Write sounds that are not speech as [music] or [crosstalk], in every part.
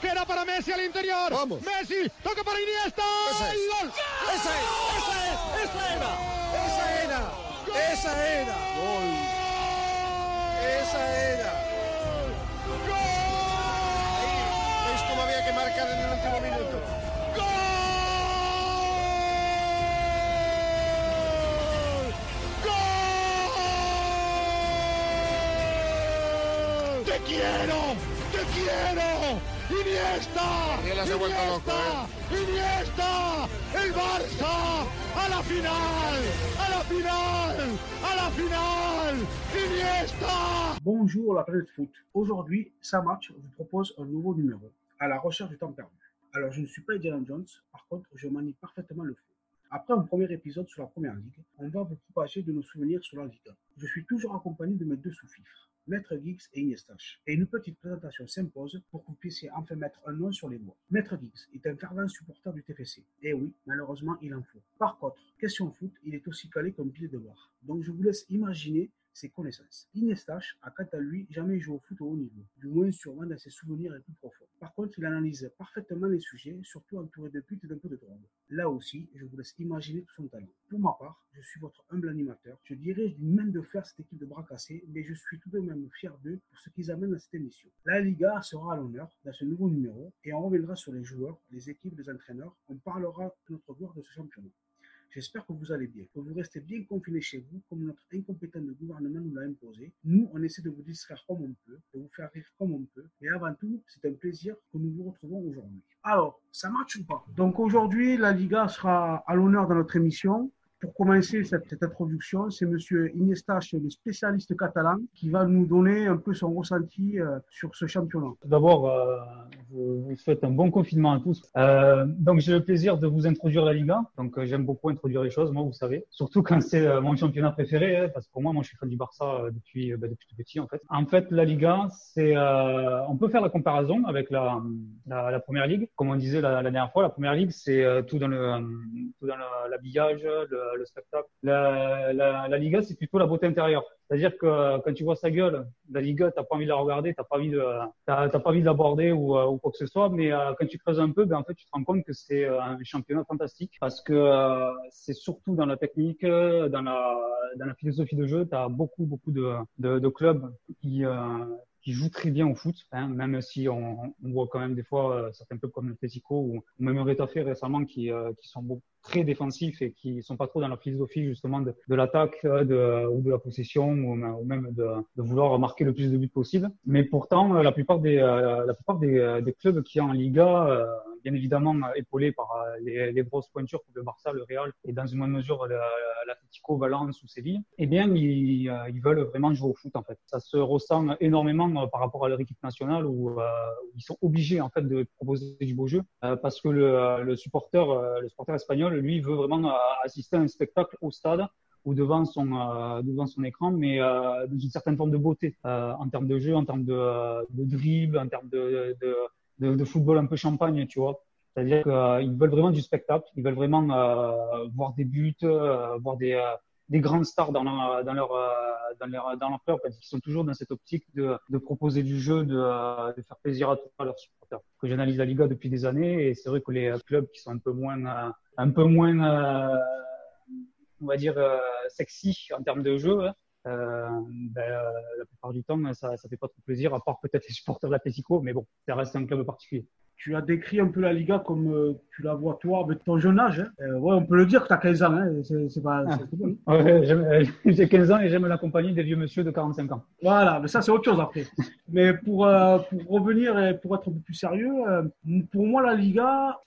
que era para Messi al interior. Vamos. Messi, toca para Iniesta. Esa es. ¡El gol! ¡Esa es! ¡Esa es! ¡Esa era! ¡Esa era! ¡Esa era! ¡Gol! ¡Esa era! Ahí, ¿Veis cómo había que marcar en el último minuto? ¡Gol! ¡Te quiero! ¡Te quiero! ¡Iniesta! Vuelto loco, Iniesta, ¡Iniesta! ¡El Barça! ¡A la final! ¡A la final! ¡A la final! ¡Iniesta! Bonjour la planète foot. Aujourd'hui, Samatch vous propose un nouveau numéro, à la recherche du temps perdu. Alors je ne suis pas Indiana Jones, par contre je manie parfaitement le foot. Après un premier épisode sur la première ligue, on va vous propager de nos souvenirs sur la Liga. Je suis toujours accompagné de mes deux sous-fifres, Maître Giggs et Iniestache. Et une petite présentation s'impose pour que vous puissiez enfin mettre un nom sur les mots. Maître Giggs est un fervent supporter du TFC. Et oui, malheureusement, il en faut. Par contre, question foot, il est aussi calé comme pied de voir. Donc je vous laisse imaginer ses connaissances. Iniestache a quant à lui jamais joué au foot au haut niveau, du moins sûrement dans ses souvenirs les plus profonds. Par contre, il analyse parfaitement les sujets, surtout entouré de putes et d'un peu de drogue. Là aussi, je vous laisse imaginer tout son talent. Pour ma part, je suis votre humble animateur. Je dirige d'une main de fer cette équipe de bras cassés, mais je suis tout de même fier d'eux pour ce qu'ils amènent à cette émission. La Liga sera à l'honneur dans ce nouveau numéro et on reviendra sur les joueurs, les équipes, les entraîneurs. On parlera de notre gloire de ce championnat. J'espère que vous allez bien, que vous restez bien confinés chez vous, comme notre incompétent de gouvernement nous l'a imposé. Nous, on essaie de vous distraire comme on peut, de vous faire rire comme on peut. Mais avant tout, c'est un plaisir que nous vous retrouvons aujourd'hui. Alors, ça marche ou pas? Donc aujourd'hui, la Liga sera à l'honneur dans notre émission. Pour commencer cette, introduction, c'est Monsieur Iniestache, le spécialiste catalan, qui va nous donner un peu son ressenti euh, sur ce championnat. D'abord, euh, vous, souhaite un bon confinement à tous. Euh, donc, j'ai le plaisir de vous introduire la Liga. Donc, j'aime beaucoup introduire les choses, moi, vous savez. Surtout quand c'est mon championnat préféré, hein, parce que pour moi, moi, je suis fan du Barça depuis, bah, depuis tout petit, en fait. En fait, la Liga, c'est, on peut faire la comparaison avec la, première ligue. Comme on disait la, dernière fois, la première ligue, c'est tout dans le, tout dans l'habillage, le, le spectacle. La, Liga, c'est plutôt la beauté intérieure. C'est-à-dire que quand tu vois sa gueule, la Liga, t'as pas envie de la regarder, t'as pas envie de, t'as, pas envie de l'aborder ou, euh, ou quoi que ce soit, mais euh, quand tu creuses un peu, ben en fait, tu te rends compte que c'est euh, un championnat fantastique parce que c'est surtout dans la technique, dans la, dans la philosophie de jeu, t'as beaucoup, beaucoup de, de, de clubs qui, euh, qui jouent très bien au foot, hein, même si on, on voit quand même des fois euh, certains clubs comme l'Atletico ou, ou même Retafe récemment qui, euh, qui sont beaucoup, très défensifs et qui sont pas trop dans la philosophie justement de, de l'attaque euh, de, ou de la possession ou, même de, de vouloir marquer le plus de buts possible. Mais pourtant, la plupart des, la plupart des, des clubs qui en Liga, bien évidemment euh, épaulés par euh, les, les grosses pointures comme le Barça, le Real et dans une moindre mesure le- l'Atlético, Valence ou Séville, eh bien, ils, euh, veulent vraiment jouer au foot en fait. Ça se ressent énormément euh, par rapport à leur équipe nationale où, euh, ils sont obligés en fait de proposer du beau jeu euh, parce que le, supporter, euh, espagnol, lui, veut vraiment euh, assister à un spectacle au stade ou devant son euh, devant son écran, mais euh, dans une certaine forme de beauté euh, en termes de jeu, en termes de, euh, de dribble, en termes de, de, de football un peu champagne, tu vois. C'est-à-dire qu'ils veulent vraiment du spectacle, ils veulent vraiment euh, voir des buts, euh, voir des, euh, des grandes stars dans leur, dans leur, euh, dans leur, dans leur club, parce sont toujours dans cette optique de, de proposer du jeu, de, euh, de faire plaisir à tous leurs supporters. Que j'analyse la Liga depuis des années, et c'est vrai que les clubs qui sont un peu moins, euh, un peu moins, euh, on va dire, euh, sexy en termes de jeu, hein, euh, ben, euh, la plupart du temps, ça, ça fait pas trop plaisir, à part peut-être les supporters de l'Atlético, mais bon, ça reste un club particulier. Tu as décrit un peu la Liga comme euh, tu la vois toi avec ton jeune âge. hein. Euh, ouais, on peut le dire que tu as 15 ans. Hein. C'est, pas, bon. Ouais, j'aime- euh, [laughs] j'ai 15 ans et j'aime la compagnie des vieux monsieur de 45 ans. Voilà, mais ça c'est autre chose après. [laughs] Mais pour, euh, pour revenir et pour être un peu plus sérieux, pour moi la Liga,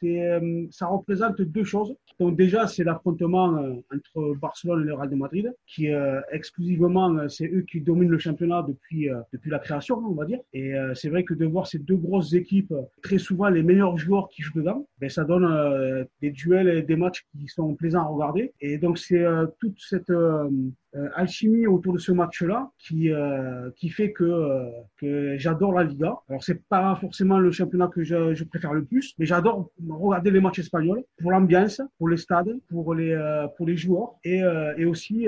ça représente deux choses. Donc déjà c'est l'affrontement entre Barcelone et le Real de Madrid, qui exclusivement c'est eux qui dominent le championnat depuis depuis la création, on va dire. Et c'est vrai que de voir ces deux grosses équipes, très souvent les meilleurs joueurs qui jouent dedans, ben ça donne euh, des duels et des matchs qui sont plaisants à regarder. Et donc c'est euh, toute cette euh, alchimie autour de ce match-là qui euh, qui fait que euh, que j'adore la Liga. Alors c'est pas forcément le championnat que je, je préfère le plus, mais j'adore regarder les matchs espagnols pour l'ambiance, pour les stades, pour les pour les joueurs et et aussi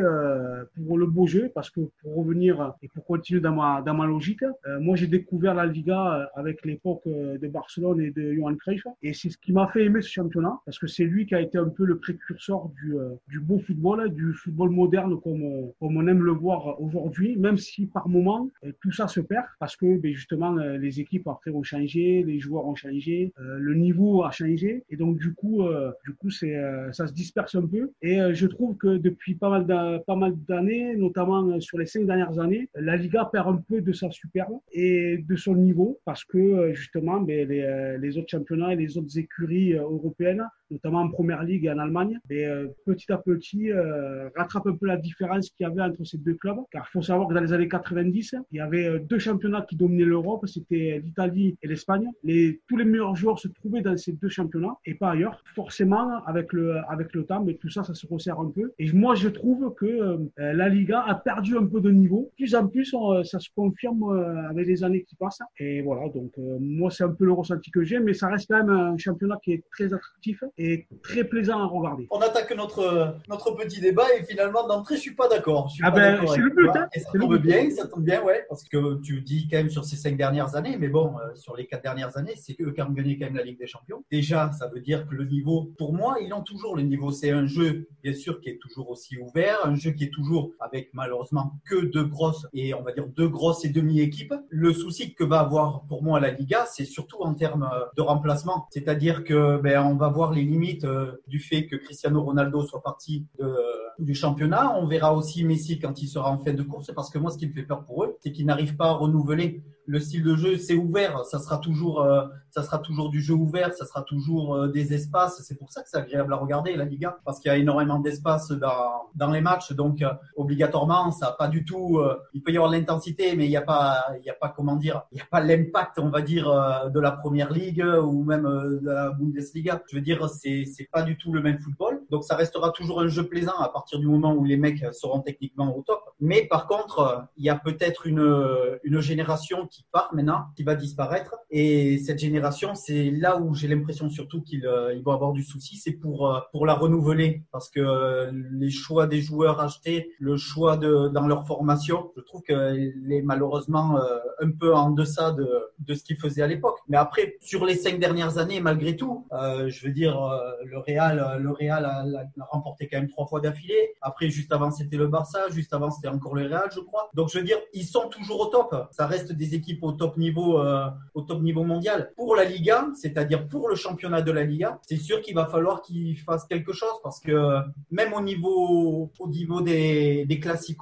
pour le beau jeu parce que pour revenir et pour continuer dans ma dans ma logique, moi j'ai découvert la Liga avec l'époque de Barcelone et de Johan Cruyff et c'est ce qui m'a fait aimer ce championnat parce que c'est lui qui a été un peu le précurseur du du beau football, du football moderne comme comme on aime le voir aujourd'hui, même si par moment euh, tout ça se perd parce que ben, justement euh, les équipes après ont changé, les joueurs ont changé, euh, le niveau a changé. Et donc du coup, du coup ça se disperse un peu. Et je trouve que depuis pas mal d'années, notamment sur les cinq dernières années, la Liga perd un peu de sa superbe et de son niveau parce que justement ben, les autres championnats et les autres écuries européennes notamment en première ligue et en Allemagne, et euh, petit à petit euh, rattrape un peu la différence qu'il y avait entre ces deux clubs. Car il faut savoir que dans les années 90, il y avait euh, deux championnats qui dominaient l'Europe, c'était l'Italie et l'Espagne. Les, tous les meilleurs joueurs se trouvaient dans ces deux championnats et pas ailleurs. Forcément, avec le, avec le temps, mais tout ça, ça se resserre un peu. Et moi, je trouve que la Liga a perdu un peu de niveau. Plus en plus, ça se confirme avec les années qui passent. Et voilà, donc moi, c'est un peu le ressenti que j'ai, mais ça reste quand même un championnat qui est très attractif très plaisant à regarder. On attaque notre, notre petit débat et finalement d'entrée, je suis pas d'accord. Ah ben, c'est le but. Hein. Et ça tombe bien, ça tombe bien, ouais, parce que tu dis quand même sur ces cinq dernières années, mais bon, euh, sur les quatre dernières années, c'est eux qui ont gagné quand même la Ligue des Champions. Déjà, ça veut dire que le niveau, pour moi, ils ont toujours le niveau. C'est un jeu, bien sûr, qui est toujours aussi ouvert, un jeu qui est toujours avec malheureusement que deux grosses et on va dire deux grosses et demi-équipes. Le souci que va avoir pour moi la Liga, c'est surtout en termes de remplacement, c'est-à-dire que ben on va voir les limite euh, du fait que Cristiano Ronaldo soit parti du championnat. On verra aussi Messi quand il sera en fin de course, parce que moi, ce qui me fait peur pour eux, c'est qu'ils n'arrivent pas à renouveler le style de jeu, c'est ouvert, ça sera toujours, euh, ça sera toujours du jeu ouvert, ça sera toujours euh, des espaces. C'est pour ça que c'est agréable à regarder la Liga, parce qu'il y a énormément d'espace dans, dans les matchs, donc euh, obligatoirement, ça a pas du tout. il peut y avoir l'intensité, mais il n'y a pas, il y a pas comment dire, il y a pas l'impact, on va dire, de la Première Ligue ou même de la Bundesliga. Je veux dire, c'est c'est pas du tout le même football, donc ça restera toujours un jeu plaisant à partir du moment où les mecs seront techniquement au top. Mais par contre, il y a peut-être une une génération qui part maintenant, qui va disparaître. Et cette génération, c'est là où j'ai l'impression surtout qu'ils euh, vont avoir du souci, c'est pour euh, pour la renouveler, parce que euh, les choix des joueurs achetés, le choix de dans leur formation, je trouve qu'elle est malheureusement un peu en deçà de de ce qu'ils faisaient à l'époque. Mais après, sur les cinq dernières années, malgré tout, je veux dire, le Real, le Real a, a, remporté quand même trois fois d'affilée. Après, juste avant, c'était le Barça, juste avant, c'était encore le Real, je crois. Donc, je veux dire, ils sont toujours au top. Ça reste des équipes au top niveau, euh, au top niveau mondial. Pour la Liga, c'est-à-dire pour le championnat de la Liga, c'est sûr qu'il va falloir qu'ils fassent quelque chose parce que même au niveau, au niveau des, des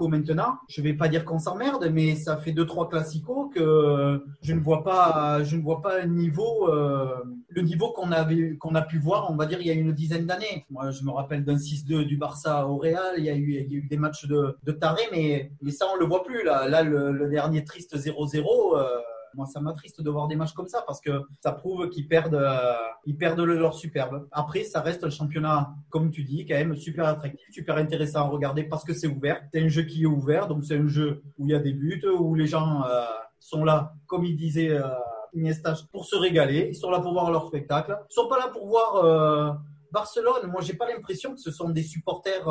maintenant, je vais pas dire qu'on s'emmerde, mais ça fait deux trois classicos que je ne vois pas, je ne vois pas le niveau, euh, le niveau qu'on avait, qu'on a pu voir, on va dire il y a une dizaine d'années. Moi, je me rappelle d'un 6-2 du Barça au Real. Il y a eu, des matchs de, de taré, mais mais ça on le voit plus là. Là, le dernier triste 0-0 euh, moi, ça m'attriste de voir des matchs comme ça parce que ça prouve qu'ils perdent, euh, ils perdent leur superbe. Après, ça reste un championnat, comme tu dis, quand même super attractif, super intéressant à regarder parce que c'est ouvert. C'est un jeu qui est ouvert, donc c'est un jeu où il y a des buts, où les gens euh, sont là, comme il disait Iniesta, pour se régaler. Ils sont là pour voir leur spectacle. Ils sont pas là pour voir Barcelone. Moi, j'ai pas l'impression que ce sont des supporters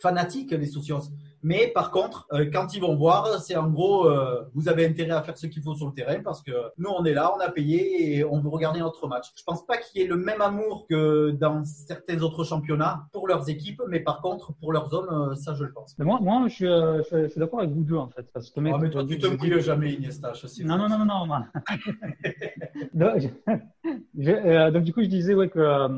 fanatiques, les socios. Mais par contre, euh, quand ils vont voir, c'est en gros, euh, vous avez intérêt à faire ce qu'il faut sur le terrain parce que nous, on est là, on a payé et on veut regarder notre match. Je pense pas qu'il y ait le même amour que dans certains autres championnats pour leurs équipes, mais par contre, pour leur zone, euh, ça, je le pense. Mais moi, moi, je suis, je suis d'accord avec vous deux en fait, parce que. Ah, mais toi, tu te mouilles jamais, Iniesta. Je sais non, non, non, non, non, donc, [laughs] je, donc, du coup, je disais ouais que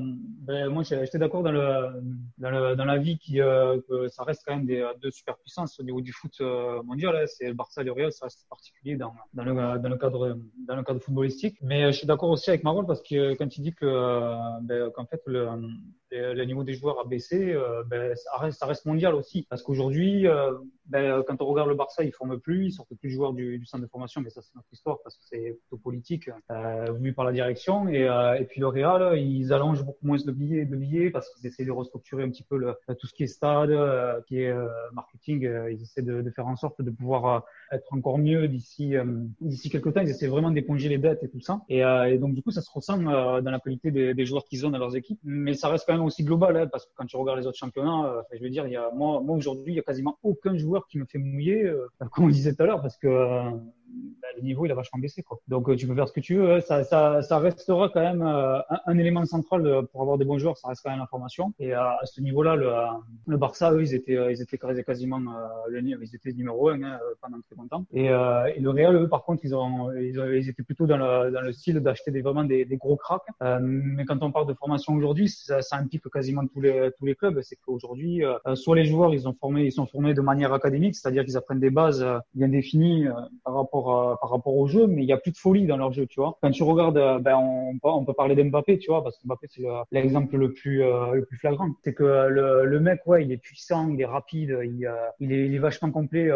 ben, moi, j'étais d'accord dans le dans, le, dans la vie qui que ça reste quand même des deux super puissance au niveau du foot euh, mondial. Hein. C'est le Barça le Real, ça reste particulier dans, dans, le, cadre, dans le cadre footballistique. Mais euh, je suis d'accord aussi avec Marol parce que quand il dit que, euh, ben, qu'en fait, le niveau des joueurs a baissé, euh, ben, ça, reste, mondial aussi. Parce qu'aujourd'hui, euh, ben, quand on regarde le Barça, ils ne forment plus, ils sortent plus de joueurs du, du, centre de formation, mais ça c'est notre histoire parce que c'est plutôt politique, euh, voulu par la direction. Et, euh, et puis le Real, ils allongent beaucoup moins de billets, de billets parce qu'ils essaient de restructurer un petit peu le, tout ce qui est stade, euh, qui est marketing. ils essaient de, faire en sorte de pouvoir être encore mieux d'ici d'ici quelques temps. Ils essaient vraiment d'éponger les dettes et tout ça. Et, et, donc du coup, ça se ressent dans la qualité des, des joueurs qu'ils ont dans leurs équipes. Mais ça reste quand même aussi global, hein, parce que quand tu regardes les autres championnats, je veux dire, il y a moi, moi aujourd'hui, il y a quasiment aucun joueur qui me fait mouiller, euh, comme on disait tout à l'heure, parce que euh, bah, le niveau il a vachement baissé. Quoi. Donc euh, tu peux faire ce que tu veux. Ça, ça, ça restera quand même euh, un, élément central euh, pour avoir des bons joueurs. Ça reste quand même la formation. Et à ce niveau-là, le, le Barça, eux, ils étaient, ils étaient quasiment le, ils étaient numéro un hein, pendant très longtemps. Et, et, le Real, eux, par contre, ils ont, ils, ont, ils étaient plutôt dans le, dans le style d'acheter des, vraiment des, des gros cracks. mais quand on parle de formation aujourd'hui, ça, ça implique quasiment tous les tous les clubs. C'est qu'aujourd'hui, soit les joueurs, ils ont formé, ils sont formés de manière académique, c'est-à-dire qu'ils apprennent des bases bien définies par rapport euh, par rapport au jeu, mais il y a plus de folie dans leur jeu, tu vois. Quand tu regardes, euh, ben on, on peut parler d'Mbappé, tu vois, parce que Mbappé c'est l'exemple le plus euh, le plus flagrant. C'est que le, le mec, ouais, il est puissant, il est rapide, il, il, est, il est vachement complet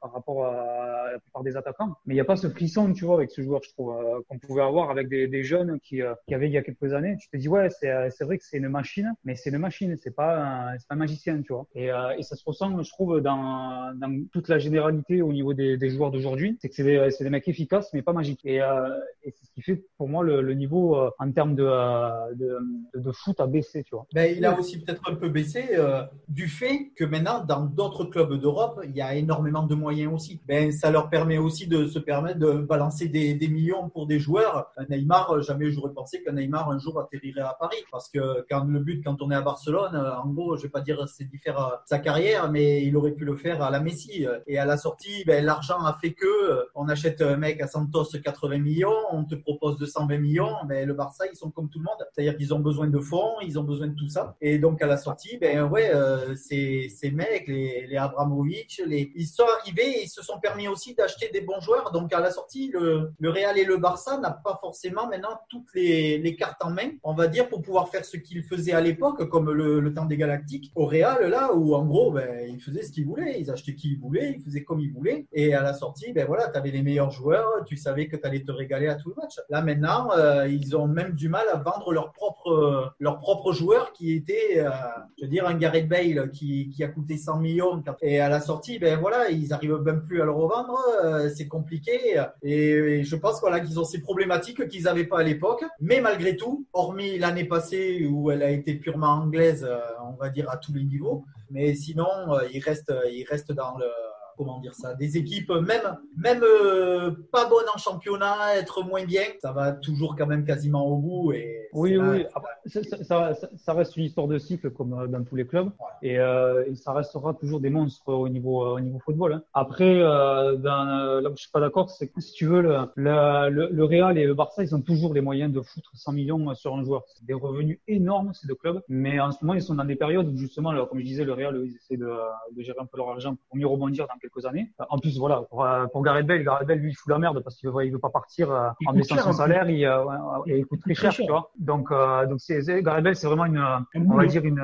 par rapport à la plupart des attaquants. Mais il n'y a pas ce frisson, tu vois, avec ce joueur, je trouve, qu'on pouvait avoir avec des, des jeunes qui, qui avaient il y a quelques années. Tu te dis ouais, c'est vrai que c'est une machine, mais c'est une machine, c'est pas c'est pas un magicien, tu vois. Et, et ça se ressent, je trouve, dans, dans toute la généralité au niveau des, des joueurs d'aujourd'hui, c'est que c'est des mecs efficaces, mais pas magiques. Et, euh, et c'est ce qui fait pour moi le, niveau euh, en termes de, euh, foot a baissé, tu vois. Ben, il a aussi peut-être un peu baissé euh, du fait que maintenant, dans d'autres clubs d'Europe, il y a énormément de moyens aussi. Ben, ça leur permet aussi de se permettre de balancer des, des millions pour des joueurs. Neymar, jamais j'aurais pensé que Neymar un jour atterrirait à Paris, parce que quand le but, quand on est à Barcelone, en gros, je vais pas dire c'est faire sa carrière, mais il aurait pu le faire à la Messi. Et à la sortie, ben, l'argent a fait que on achète un mec à Santos 80 millions, on te propose 220 millions, mais le Barça, ils sont comme tout le monde. C'est-à-dire qu'ils ont besoin de fonds, ils ont besoin de tout ça. Et donc, à la sortie, ben ouais, euh, ces, mecs, les, les Abramovic, les, ils sont arrivés et ils se sont permis aussi d'acheter des bons joueurs. Donc, à la sortie, le, Real et le Barça n'ont pas forcément maintenant toutes les, cartes en main, on va dire, pour pouvoir faire ce qu'ils faisaient à l'époque, comme le, le temps des Galactiques. Au Real, là, où en gros, ben, ils faisaient ce qu'ils voulaient, ils achetaient qui ils voulaient, ils faisaient comme ils voulaient. Et à la sortie, ben voilà, tu les meilleurs joueurs, tu savais que tu allais te régaler à tout le match. Là maintenant, euh, ils ont même du mal à vendre leurs propres leurs propres joueurs qui étaient, euh, je veux dire, un Gareth Bale qui, a coûté 100 millions et à la sortie, ben voilà, ils arrivent même plus à le revendre, euh, c'est compliqué et, je pense voilà qu'ils ont ces problématiques qu'ils n'avaient pas à l'époque. Mais malgré tout, hormis l'année passée où elle a été purement anglaise, on va dire à tous les niveaux, mais sinon, il reste il reste dans le comment dire ça, des équipes même même euh, pas bonnes en championnat, être moins bien, ça va toujours quand même quasiment au bout. Et oui, oui. ça, ça, ça, reste une histoire de cycle comme euh, dans tous les clubs, et, euh, et, ça restera toujours des monstres au niveau au niveau football. Hein. Après, euh, dans, là où je suis pas d'accord, c'est que si tu veux le, le, le, Real et le Barça, ils ont toujours les moyens de foutre 100 millions sur un joueur. C'est des revenus énormes ces deux clubs, mais en ce moment ils sont dans des périodes où justement, comme je disais, le Real ils essaient de, de gérer un peu leur argent pour mieux rebondir dans quelques années. En plus, voilà, pour, euh, pour Gareth Bale, Gareth Bale, lui, il fout la merde parce qu'il veut, il veut pas partir euh, en baissant son salaire, il, euh, il, coûte très cher, tu vois. Donc, donc c'est, Gareth Bale, c'est vraiment une, on va dire une,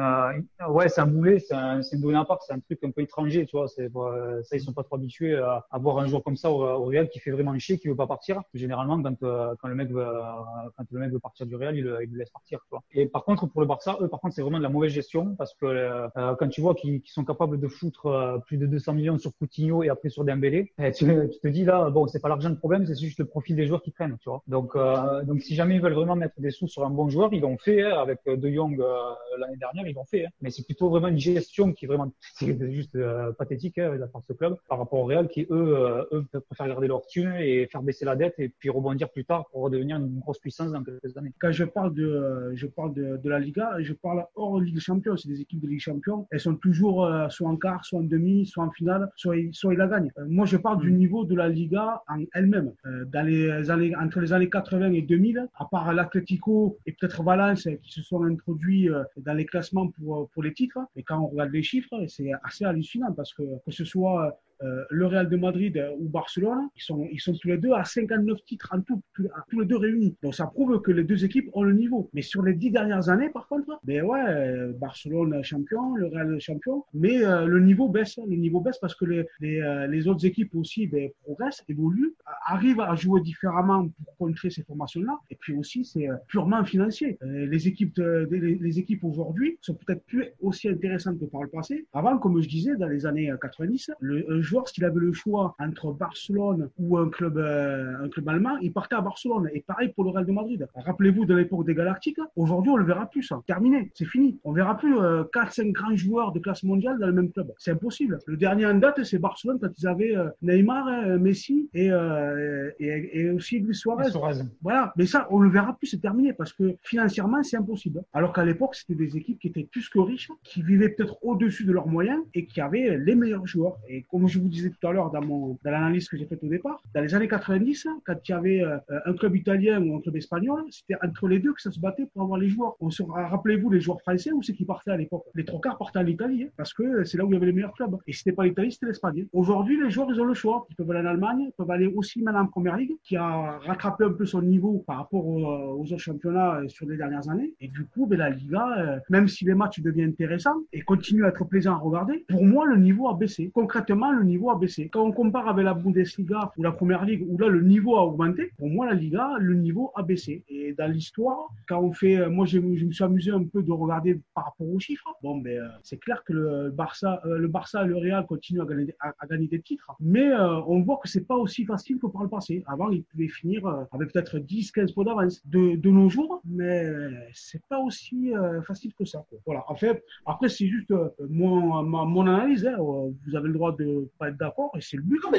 ouais, c'est un boulet, c'est un, c'est une donnée à part, c'est un truc un peu étranger, tu vois. C'est, ça, ils sont pas trop habitués à avoir un joueur comme ça au, au, Real qui fait vraiment chier, qui veut pas partir. Généralement, quand, quand le mec veut, quand le mec veut partir du Real, il, il le laisse partir, tu vois. Et par contre, pour le Barça, eux, par contre, c'est vraiment de la mauvaise gestion parce que quand tu vois qu'ils, qu'ils sont capables de foutre plus de 200 millions sur Coutinho et après sur Dembélé, eh, tu, tu te dis là, bon, c'est pas l'argent le problème, c'est juste le profil des joueurs qui prennent, tu vois. Donc, euh, donc si jamais ils veulent vraiment mettre des sous sur un bon joueur, ils l'ont fait hein, avec De Jong euh, l'année dernière, ils l'ont fait. Hein. Mais c'est plutôt vraiment une gestion qui est vraiment [laughs] c'est juste euh, pathétique hein, de la part de ce club par rapport au Real qui eux, euh, eux préfèrent garder leur thune et faire baisser la dette et puis rebondir plus tard pour redevenir une grosse puissance dans quelques années. Quand je parle de, je parle de, de la Liga, je parle hors Ligue des Champions. C'est des équipes de Ligue des Champions. Elles sont toujours soit en quart, soit en demi, soit en finale, soit, soit ils la gagnent. moi, je parle du mm. niveau de la Liga en elle-même. Euh, dans les années, entre les années 80 et 2000, à part l'Atlético et peut-être Valence qui se sont introduits euh, dans les classements pour, pour les titres, et quand on regarde les chiffres, c'est assez hallucinant parce que que ce soit euh, le Real de Madrid ou Barcelone, ils sont, ils sont tous les deux à 59 titres en tout, tous les deux réunis. Donc ça prouve que les deux équipes ont le niveau. Mais sur les dix dernières années, par contre, ben ouais, Barcelone champion, le Real champion, mais le niveau baisse. Le niveau baisse parce que les, les, les autres équipes aussi ben, progressent, évoluent, arrivent à jouer différemment pour contrer ces formations-là. Et puis aussi, c'est purement financier. les équipes, les, les équipes aujourd'hui sont peut-être plus aussi intéressantes que par le passé. Avant, comme je disais, dans les années 90, le, un joueur, s'il avait le choix entre Barcelone ou un club, euh, un club allemand, il partait à Barcelone. Et pareil pour le Real de Madrid. Rappelez-vous de l'époque des Galactiques. Aujourd'hui, on le verra plus. Ça. Terminé. C'est fini. On verra plus euh, 4-5 grands joueurs de classe mondiale dans le même club. C'est impossible. Le dernier en date, c'est Barcelone quand ils avaient euh, Neymar, euh, Messi et, et, et, aussi Luis Suarez. Voilà. Mais ça, on le verra plus. C'est terminé parce que financièrement, c'est impossible. Alors qu'à l'époque, c'était des équipes qui étaient plus que riches, qui vivaient peut-être au-dessus de leurs moyens et qui avaient les meilleurs joueurs. Et comme je vous disais tout à l'heure dans, mon, dans l'analyse que j'ai faite au départ, dans les années 90, quand il y avait euh, un club italien ou un club espagnol, c'était entre les deux que ça se battait pour avoir les joueurs. On se, rappelez-vous les joueurs français où c'est qui partaient à l'époque? Les trois quarts partaient en Italie hein, parce que c'est là où il y avait les meilleurs clubs. Et c'était pas l'Italie, c'était l'Espagne. Aujourd'hui, les joueurs, ils ont le choix. Ils peuvent aller en Allemagne, peuvent aller aussi maintenant en Première Ligue, qui a rattrapé un peu son niveau par rapport aux, autres championnats euh, sur les dernières années. Et du coup, ben, la Liga, euh, même si les matchs deviennent intéressants et continuent à être plaisants à regarder, pour moi, le niveau a baissé. Concrètement, le niveau a baissé. Quand on compare avec la Bundesliga ou la Première Ligue, où là, le niveau a augmenté, pour moi, la Liga, le niveau a baissé. Et dans l'histoire, quand on fait, euh, moi, je, je, me suis amusé un peu de regarder par rapport aux chiffres. Bon, ben, euh, c'est clair que le Barça, le Barça le Real continuent à gagner, à, gagner des titres, mais on voit que c'est pas aussi facile que par le passé. Avant, ils pouvaient finir avec peut-être 10, 15 points d'avance. De, de nos jours, mais c'est pas aussi facile que ça. Quoi. Voilà. En fait, après, c'est juste euh, mon, mon analyse. Hein. Vous avez le droit de pas être d'accord et c'est but. Non,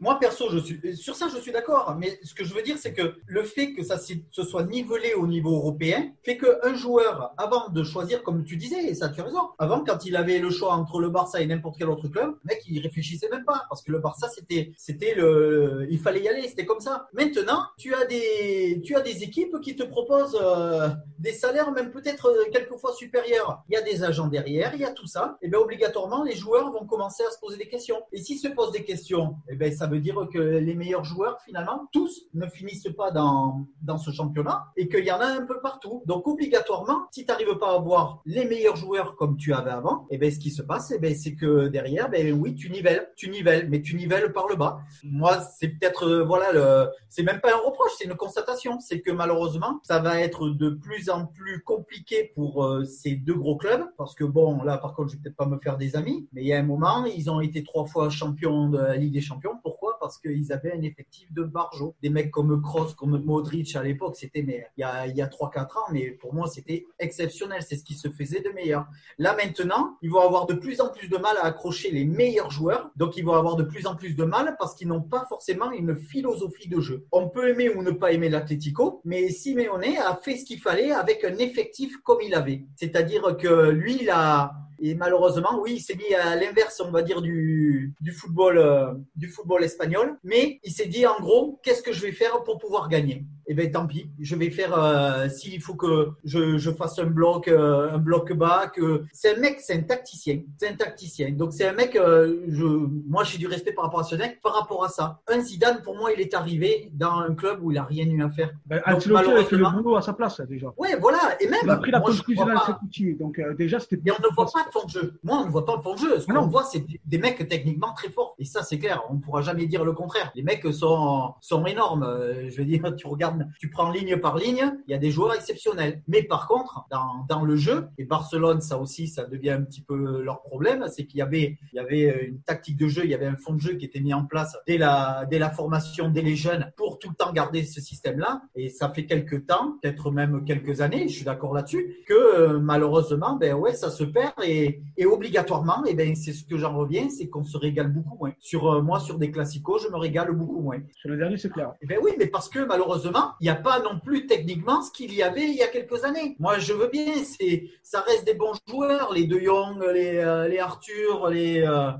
moi, perso, sur ça, je suis d'accord. Mais ce que je veux dire, c'est que le fait que ça se soit nivelé au niveau européen fait qu'un joueur, avant de choisir, comme tu disais, et ça, tu as raison, avant, quand il avait le choix entre le Barça et n'importe quel autre club, le mec, il réfléchissait même pas. Parce que le Barça, c'était, c'était le, il fallait y aller, c'était comme ça. Maintenant, tu as des, tu as des équipes qui te proposent euh, des salaires même peut-être euh, quelquefois supérieurs. Il y a des agents derrière, il y a tout ça. Et bien obligatoirement, les joueurs vont commencer à se poser des questions. Et s'ils se posent des questions, et ben ça veut dire que les meilleurs joueurs, finalement, tous ne finissent pas dans, dans ce championnat et qu'il y en a un peu partout. Donc obligatoirement, si tu n'arrives pas à avoir les meilleurs joueurs comme tu avais avant, et ben ce qui se passe, et ben c'est que derrière, ben oui, tu nivelles, tu nivelles, mais tu nivelles par le bas. Moi, c'est peut-être euh, voilà, c'est même pas un reproche, c'est une constatation. C'est que malheureusement, ça va être de plus en plus compliqué pour euh, ces deux gros clubs parce que bon, là par contre, je vais peut-être pas me faire des amis, mais il y a un moment, ils ont été trois fois champions de la Ligue des Champions. Pourquoi? Parce qu'ils avaient un effectif de barjo. Des mecs comme Kroos, comme Modric à l'époque, c'était mais il y a il y a trois quatre ans, mais pour moi c'était exceptionnel. C'est ce qui se faisait de meilleur. Là maintenant, ils vont avoir de plus en plus de mal à accrocher les meilleurs joueurs, donc ils vont avoir de plus en plus de mal parce qu'ils n'ont pas forcément une philosophie de jeu. On peut aimer ou ne pas aimer l'Atlético, mais Simeone a fait ce qu'il fallait avec un effectif comme il avait. C'est-à-dire que lui, il a, et malheureusement, oui, il s'est mis à l'inverse, on va dire, du, football, euh, du football espagnol. Mais il s'est dit, en gros, qu'est-ce que je vais faire pour pouvoir gagner? Eh bien, tant pis. Je vais faire, euh, s'il faut que je, je, fasse un bloc, euh, un bloc bas. Que... C'est un mec, c'est un tacticien. C'est un tacticien. Donc, c'est un mec, je, moi, j'ai du respect par rapport à ce mec, par rapport à ça. Un Zidane, pour moi, il est arrivé dans un club où il a rien eu à faire. Ben, donc, malheureusement, fait le boulot à sa place, déjà. Ouais, voilà. Et même. Il a pris la position de Donc, déjà, c'était. Et on ne voit pas fond de jeu. Moi, on ne voit pas le fond de jeu. Ce qu'on voit, c'est des mecs techniquement très forts. Et ça, c'est clair. On ne pourra jamais dire le contraire. Les mecs sont, sont énormes. Euh, je veux dire, tu regardes, tu prends ligne par ligne, il y a des joueurs exceptionnels. Mais par contre, dans, dans le jeu, et Barcelone, ça aussi, ça devient un petit peu leur problème, c'est qu'il y avait, il y avait une tactique de jeu, il y avait un fond de jeu qui était mis en place dès la, dès la formation, dès les jeunes, pour tout le temps garder ce système-là. Et ça fait quelques temps, peut-être même quelques années, je suis d'accord là-dessus, que euh, malheureusement, ben ouais, ça se perd et, et obligatoirement, et eh ben, c'est ce que j'en reviens, c'est qu'on se régale beaucoup moins. Sur euh, moi, sur des classicos, je me régale beaucoup moins. Sur le dernier, c'est clair. Eh ben oui, mais parce que malheureusement, il n'y a pas non plus techniquement ce qu'il y avait il y a quelques années. Moi, je veux bien, ça reste des bons joueurs, les De Jong, les, euh, Arthur, les, euh,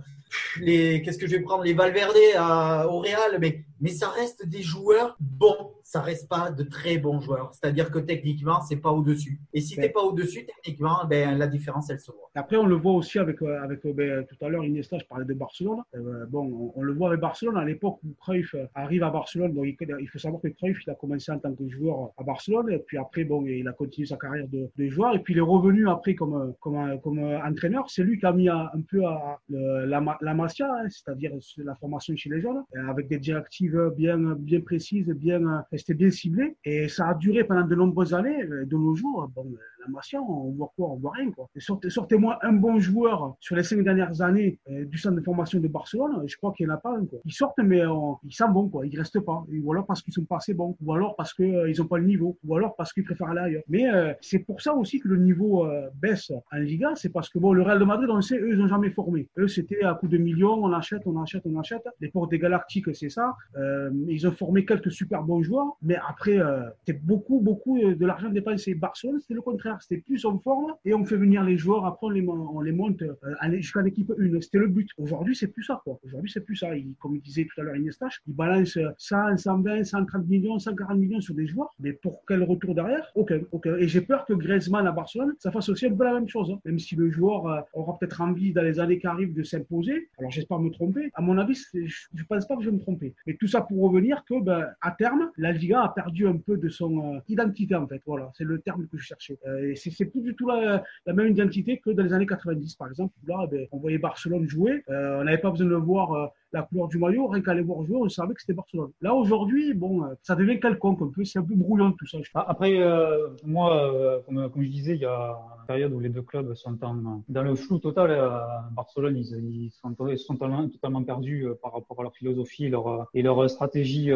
les, qu'est-ce que je vais les Valverde à, au Real, mais ça reste des joueurs bons. Ça reste pas de très bons joueurs. C'est-à-dire que techniquement, c'est pas au-dessus. Et si Ben- t'es pas au-dessus, techniquement, ben, la différence, elle se voit. Après, on le voit aussi avec, euh, avec euh, ben, tout à l'heure, Iniesta, je parlais de Barcelone. Euh, bon, on, on le voit avec Barcelone à l'époque où Cruyff arrive à Barcelone. Bon, il, il faut savoir que Cruyff, il a commencé en tant que joueur à Barcelone. Et puis après, bon, il a continué sa carrière de, de joueur. Et puis il est revenu après comme, comme, comme entraîneur. C'est lui qui a mis un peu à, le- la, la Masia, hein, c'est-à-dire la formation chez les jeunes, avec des directives bien, bien précises, bien, c'était bien ciblé. Et ça a duré pendant de nombreuses années. Euh, De nos jours, bon, euh, on voit quoi On voit rien. Quoi. Sortez-moi un bon joueur sur les cinq dernières années euh, du centre de formation de Barcelone. Je crois qu'il n'y en a pas un. Quoi. Ils sortent, mais euh, ils sont bons. Quoi. Ils restent pas. Ou alors parce qu'ils sont pas assez bons. Ou alors parce qu'ils n'ont pas le niveau. Ou alors parce qu'ils préfèrent aller ailleurs. Mais euh, c'est pour ça aussi que le niveau euh, baisse en Liga. C'est parce que bon, le Real de Madrid, on le sait, eux, ils n'ont jamais formé. Eux, c'était à coup de millions. On achète, on achète, on achète. L'époque des Galactiques, c'est ça. Euh, ils ont formé quelques super bons joueurs. Mais après, euh, c'était beaucoup, beaucoup euh, de l'argent dépensé. Barcelone, c'était le contraire. C'était plus on forme et on fait venir les joueurs. Après, on les, mon- on les monte euh, jusqu'à l'équipe 1. C'était le but. Aujourd'hui, c'est plus ça. quoi. Aujourd'hui, c'est plus ça. Comme il disait tout à l'heure Iniesta, il balance 100, 120, 130 millions, 140 millions sur des joueurs. Mais pour quel retour derrière? Aucun. Et j'ai peur que Griezmann à Barcelone, ça fasse aussi un peu la même chose. hein. Même si le joueur euh, aura peut-être envie dans les années qui arrivent de s'imposer. Alors, j'espère me tromper. À mon avis, je pense pas que je vais me tromper. Mais tout ça pour revenir que, ben, à terme, la Liga a perdu un peu de son euh, identité, en fait. Voilà, c'est le terme que je cherchais. Euh, c'est plus du tout la, même identité que dans les années 90, par exemple. Là, ben, on voyait Barcelone jouer. Euh, on n'avait pas besoin de voir euh, la couleur du maillot. Rien qu'à aller voir jouer, on savait que c'était Barcelone. Là, aujourd'hui, bon, euh, ça devient quelconque un peu. C'est un peu brouillon tout ça. Ah, Après, moi, comme, je disais, il y a une période où les deux clubs sont dans le flou total. Barcelone, ils, sont, totalement, perdus par rapport à leur philosophie et leur, et leur stratégie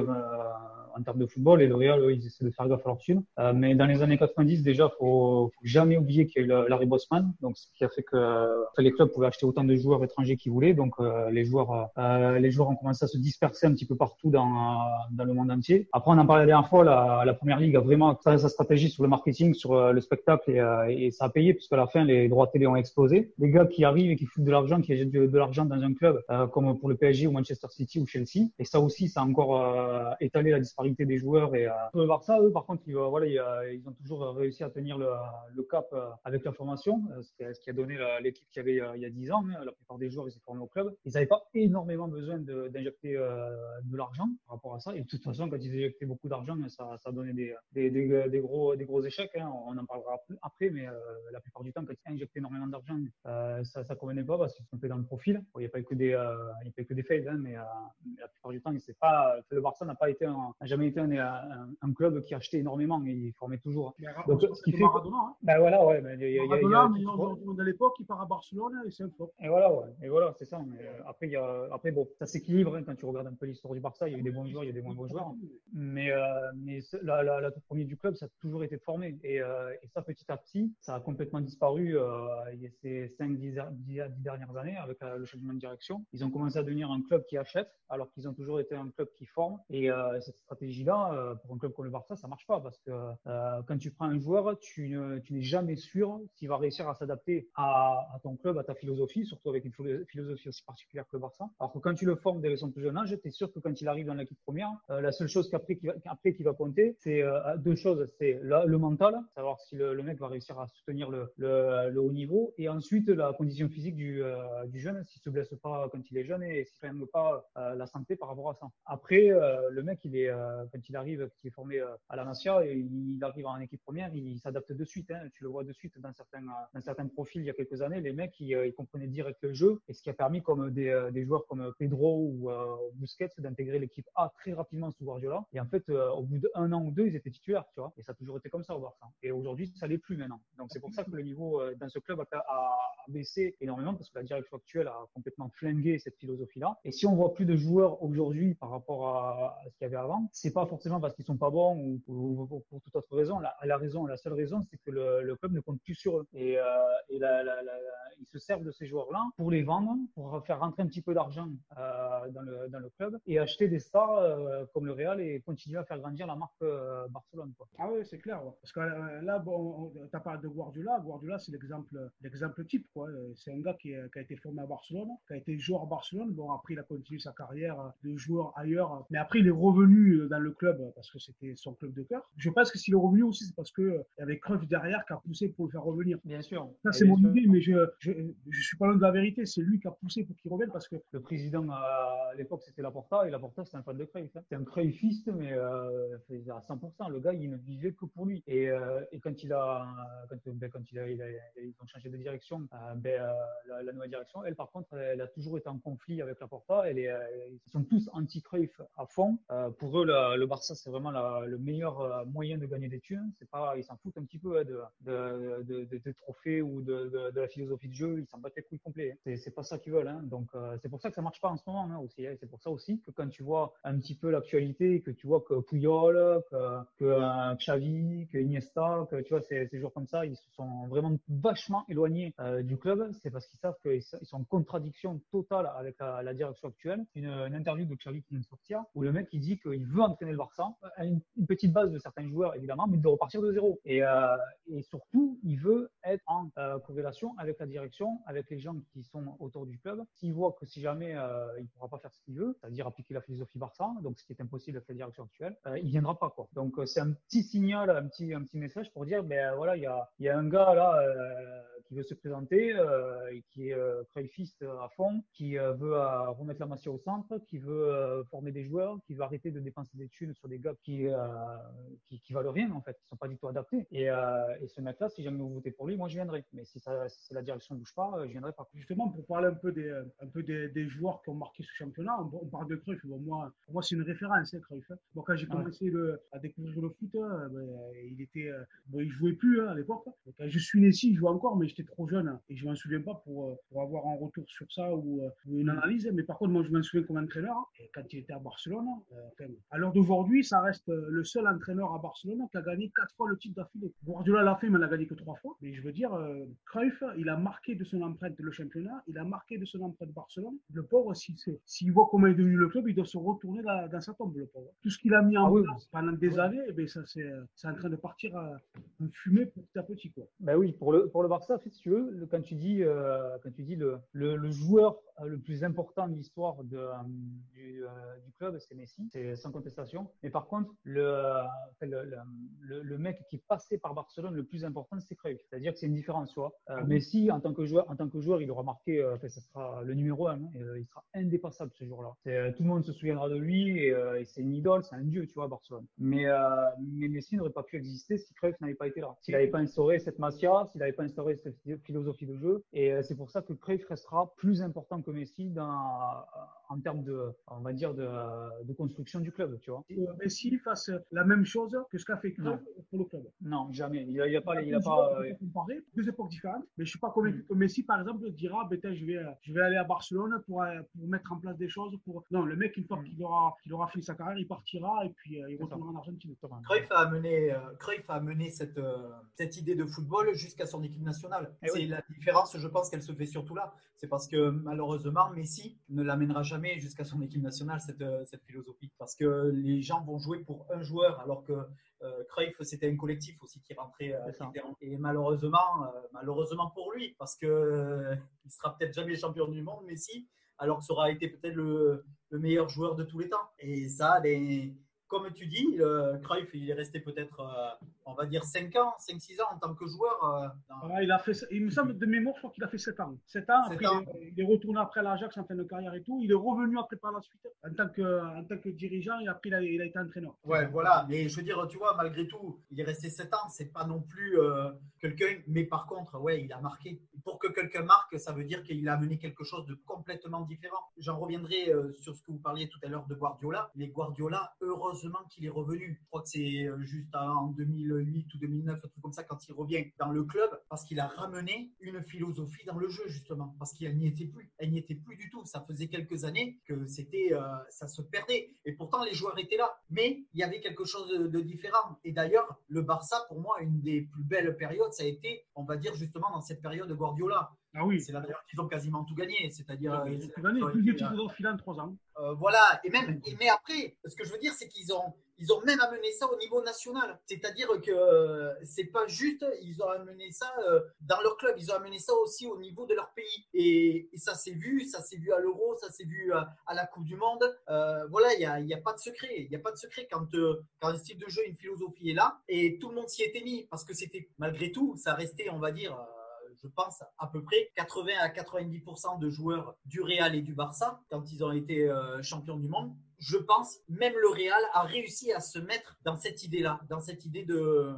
en termes de football. Et le Real, eux, ils essaient de faire gaffe à leur thune. Euh, mais dans les années 90, déjà, faut, faut jamais oublier qu'il y a eu la- Larry Bosman, donc ce qui a fait que euh, les clubs pouvaient acheter autant de joueurs étrangers qu'ils voulaient. Donc euh, les joueurs, euh, les joueurs ont commencé à se disperser un petit peu partout dans, euh, dans le monde entier. Après, on en parlait la dernière fois, la, la première ligue a vraiment travaillé sa stratégie sur le marketing, sur euh, le spectacle et, euh, et ça a payé puisqu'à la fin, les droits télé ont explosé. Les gars qui arrivent et qui foutent de l'argent, qui jettent de, l'argent dans un club euh, comme pour le PSG ou Manchester City ou Chelsea. Et ça aussi, ça a encore euh, étalé la des joueurs. Et euh, le Barça, eux, par contre, ils, euh, euh, ils ont toujours réussi à tenir le, cap avec la formation, ce qui a, donné l'équipe qu'il y avait il y a 10 ans. hein. La plupart des joueurs, ils s'est formés au club. Ils n'avaient pas énormément besoin d'injecter de l'argent par rapport à ça. Et de toute façon, quand ils injectaient beaucoup d'argent, ça, donnait des, gros, gros échecs. hein. On en parlera ap- après, mais la plupart du temps, quand ils injectaient énormément d'argent, ça ne convenait pas parce qu'ils se trompaient dans le profil. Il n'y a pas eu que des, il des fails, hein, mais, la plupart du temps, c'est pas, le Barça n'a pas été, un- n'a jamais été un, un, un club qui achetait énormément et il formait toujours. Mais Donc, on ce qui fait Maradona, hein. Ben voilà, ouais, ben, y a- il y a- y a- Maradona, à l'époque, il part à Barcelone et c'est un flop. et voilà, ouais. Et voilà, c'est ça. Mais euh, après, y a, après, bon, ça s'équilibre hein, quand tu regardes un peu l'histoire du Barça. Il y a eu des bons joueurs, il y a des moins bons joueurs. Mais, euh, mais la, la, la toute première du club, ça a toujours été de former. Et, euh, et ça, petit à petit, ça a complètement disparu euh, il y a ces 5-10 dernières années avec le changement de direction. Ils ont commencé à devenir un club qui achète, alors qu'ils ont toujours été un club qui forme. Et cette euh, pour un club comme le Barça, ça marche pas parce que euh, quand tu prends un joueur, tu ne- tu n'es jamais sûr s'il va réussir à s'adapter à, ton club, à ta philosophie, surtout avec une philo- philosophie aussi particulière que le Barça. Alors que quand tu le formes dès son plus jeune âge, tu es sûr que quand il arrive dans l'équipe première, euh, la seule chose qu'après qui va, qui va compter, c'est deux choses. C'est le mental, savoir si le, mec va réussir à soutenir le, haut niveau, et ensuite la condition physique du, jeune, s'il se blesse pas quand il est jeune et s'il ne pas la santé par rapport à ça. Après, le mec, il est, quand il arrive, qu'il est formé euh, à la Masia, et il arrive en équipe première, il s'adapte de suite. hein. Tu le vois de suite dans certains, euh, dans certains profils il y a quelques années, les mecs, ils, euh, ils comprenaient direct le jeu, et ce qui a permis comme des, euh, des joueurs comme Pedro ou euh, Busquets d'intégrer l'équipe A très rapidement sous Guardiola. Et en fait, euh, au bout d'un an ou deux, ils étaient titulaires, tu vois. Et ça a toujours été comme ça au Barça. Et aujourd'hui, ça l'est plus maintenant. Donc c'est pour ça que le niveau euh, dans ce club a, a- baissé énormément parce que la direction actuelle a complètement flingué cette philosophie-là. Et si on voit plus de joueurs aujourd'hui par rapport à ce qu'il y avait avant, c'est pas forcément parce qu'ils sont pas bons ou, ou- ou pour toute autre raison. La, la raison, la seule raison, c'est que le, club ne compte plus sur eux. Et, euh, et la- ils se servent de ces joueurs-là pour les vendre, pour faire rentrer un petit peu d'argent dans, le, dans le club et acheter des stars comme le Real et continuer à faire grandir la marque Barcelone. Quoi. Ah oui, c'est clair. Parce que là, bon, tu as parlé de Guardiola. Guardiola, c'est l'exemple, l'exemple type. Quoi. C'est un gars qui, qui, a été formé à Barcelone, qui a été joueur à Barcelone. Bon, après, il a continué sa carrière de joueur ailleurs. Mais après, il est revenu dans le club parce que c'était son club de cœur. Je pense que s'il est revenu aussi, c'est parce qu'il y avait Cruyff derrière qui a poussé pour le faire revenir. Bien sûr. Ça, c'est mon idée, mais je, je, suis pas loin de la vérité. C'est lui qui a poussé pour qu'il revienne parce que. Le président à l'époque, c'était Laporta, et Laporta, c'était un fan de Cruyff. Hein. C'est un Cruyffiste, mais euh, à 100%. Le gars, il ne vivait que pour lui. Et, euh, et quand il a, quand, ben, quand il a, il a, ils ont changé de direction, euh, ben, euh, la, la, nouvelle direction, elle, par contre, elle a toujours été en conflit avec Laporta. Elle est, euh, ils sont tous anti-Cruyff à fond. pour eux, le, le Barça, c'est vraiment le meilleur moyen de gagner des thunes. C'est pas, ils s'en foutent un petit peu hein, de, de, de, de, de trophées ou de, la philosophie de jeu. Ils s'en battent les couilles complets. Hein. C'est, c'est pas ça qu'ils veulent. Hein. Donc, c'est pour ça que ça marche pas en ce moment aussi. C'est pour ça aussi que quand tu vois un petit peu l'actualité, que tu vois que Puyol, que, euh, Xavi, que Iniesta, que tu vois ces, ces joueurs comme ça, ils se sont vraiment vachement éloignés euh, du club. C'est parce qu'ils savent qu'ils sont en contradiction totale avec la, la direction actuelle. Une, une, interview de Xavi qui vient de sortir où le mec il dit qu'il veut entraîner le Barça, une, petite base de certains joueurs évidemment, mais de repartir de zéro. Et, euh, surtout, il veut être en euh, corrélation avec la direction, avec les gens qui sont autour du club. S'il voit que si jamais euh, il pourra pas faire ce qu'il veut, c'est-à-dire appliquer la philosophie Barça, donc ce qui est impossible avec la direction actuelle, il viendra pas quoi. Donc c'est un petit signal, un petit un petit message pour dire ben voilà il y a y a un gars là qui veut se présenter et qui est cruyffiste à fond, qui veut remettre la masse au centre, qui veut former des joueurs, qui veut arrêter de dépenser des thunes sur des gars qui qui, qui valent rien en fait, qui sont pas du tout adaptés. Et, et ce mec là, si jamais vous votez pour lui, moi je viendrai. Mais si ça si la direction bouge pas, je viendrai pas. Justement pour parler un peu des un peu des, des joueurs qui ont marqué ce championnat, on, on parle de Cruyff. Bon, moi pour moi c'est une référence hein, Cruyff. Hein. Bon quand j'ai commencé le, à découvrir le foot, hein, ben, il était, euh, bon, il jouait plus hein, à l'époque. Quand je suis né ici, il jouait encore, mais j'étais trop jeune hein, et je m'en souviens pas pour, euh, pour avoir un retour sur ça ou, euh, ou une analyse. Mais par contre, moi, je m'en souviens comme entraîneur. Et quand il était à Barcelone, enfin, à l'heure d'aujourd'hui, ça reste le seul entraîneur à Barcelone qui a gagné quatre fois le titre d'affilée. Guardiola l'a fait, mais il n'a gagné que trois fois. Mais je veux dire, Cruyff, il a marqué de son empreinte le championnat, il a marqué de son empreinte Barcelone. Le pauvre, s'il si, voit comment est devenu le club, il doit se retourner dans, dans sa tombe, le pauvre. Tout ce qu'il a mis en ah place pendant des années, eh bien, ça c'est en train de partir à fumer petit à petit. Quoi. Ben oui, pour le, pour le Barça, si tu veux, quand tu dis, euh, quand tu dis le, le, le, joueur le plus important de l'histoire euh, du, euh, du, club, c'est Messi, c'est sans contestation. Mais par contre, le, le, le, mec qui passé par Barcelone le plus important, c'est Cruyff. C'est-à-dire que c'est une différence. Soit. Euh, ah Messi, en tant que joueur, en tant que joueur, il aura marqué, enfin, ça sera le numéro un, hein, et, il sera indépassable ce jour-là. Tout le monde se souviendra de lui et, et c'est une idole, c'est un dieu, tu vois, Barcelone. Mais, mais Messi n'aurait pas pu exister si Cruyff n'avait pas été là. S'il n'avait pas instauré cette masia, s'il n'avait pas instauré cette philosophie de jeu. Et c'est pour ça que Cruyff restera plus important que Messi dans, en termes de, on va dire, de, de construction du club, tu vois. Messi fasse la même chose que ce qu'a fait Cruyff pour le club. Non, jamais. Il n'a a pas, il a pas. Comparer deux époques différentes, mais je suis pas convaincu que Messi, par exemple, dira, ben, je vais, je vais aller à Barcelone pour, pour mettre en place des choses. Pour non, le mec, une fois mm. qu'il aura, qu'il aura fini sa carrière, il partira et puis il retournera en Argentine. Cruyff a amené, Cruyff a amené cette, cette idée de football jusqu'à son équipe nationale. Eh c'est la différence, je pense qu'elle se fait surtout là. C'est parce que malheureusement, Messi ne l'amènera jamais jusqu'à son équipe nationale, cette, cette, philosophie. Parce que les gens vont jouer pour un joueur, alors que euh, Cruyff, c'était un collectif aussi qui rentrait. Euh, et malheureusement, euh, malheureusement pour lui, parce que euh, il sera peut-être jamais champion du monde, Messi, alors que ça aura été peut-être le, le, meilleur joueur de tous les temps. Et ça, les, comme tu dis, le Cruyff, il est resté peut-être, euh, on va dire, 5 ans, 5-6 ans en tant que joueur. Euh, dans... il, a fait, il me semble de mémoire, je crois qu'il a fait 7 ans. 7 ans, après, ans. Il, est, il, est, retourné après l'Ajax en fin de carrière et tout. Il est revenu après par la suite en tant que, en tant que dirigeant et après il a, il a été entraîneur. Ouais, voilà. Mais je veux dire, tu vois, malgré tout, il est resté 7 ans. C'est pas non plus euh, quelqu'un. Mais par contre, ouais, il a marqué. Pour que quelqu'un marque, ça veut dire qu'il a amené quelque chose de complètement différent. J'en reviendrai euh, sur ce que vous parliez tout à l'heure de Guardiola. Mais Guardiola, heureusement, heureusement qu'il est revenu. Je crois que c'est euh, juste en 2008 ou 2009, un truc comme ça, quand il revient dans le club, parce qu'il a ramené une philosophie dans le jeu, justement, parce qu'il n'y était plus. Elle n'y était plus du tout. Ça faisait quelques années que c'était, euh, ça se perdait. Et pourtant, les joueurs étaient là. Mais il y avait quelque chose de, de différent. Et d'ailleurs, le Barça, pour moi, une des plus belles périodes, ça a été, on va dire, justement, dans cette période de Guardiola Ah oui. C'est là d'ailleurs qu'ils ont quasiment tout gagné. C'est-à-dire. Ils euh, ont tout gagné, ils ont en trois ans. euh, voilà, et même, et- mais après, ce que je veux dire, c'est qu'ils ont, ils ont même amené ça au niveau national. C'est-à-dire que euh, c'est pas juste, ils ont amené ça euh, dans leur club, ils ont amené ça aussi au niveau de leur pays. Et, et ça s'est vu, ça s'est vu à l'Euro, ça s'est vu à, à la Coupe du Monde. Euh, voilà, il n'y a, y a pas de secret. Il n'y a pas de secret quand, euh, quand un style de jeu, une philosophie est là, et tout le monde s'y était mis, parce que c'était, malgré tout, ça restait, on va dire, euh, je pense, à peu près 80 à 90% de joueurs du Real et du Barça quand ils ont été euh, champions du monde. Je pense, même le Real a réussi à se mettre dans cette idée-là, dans cette idée de,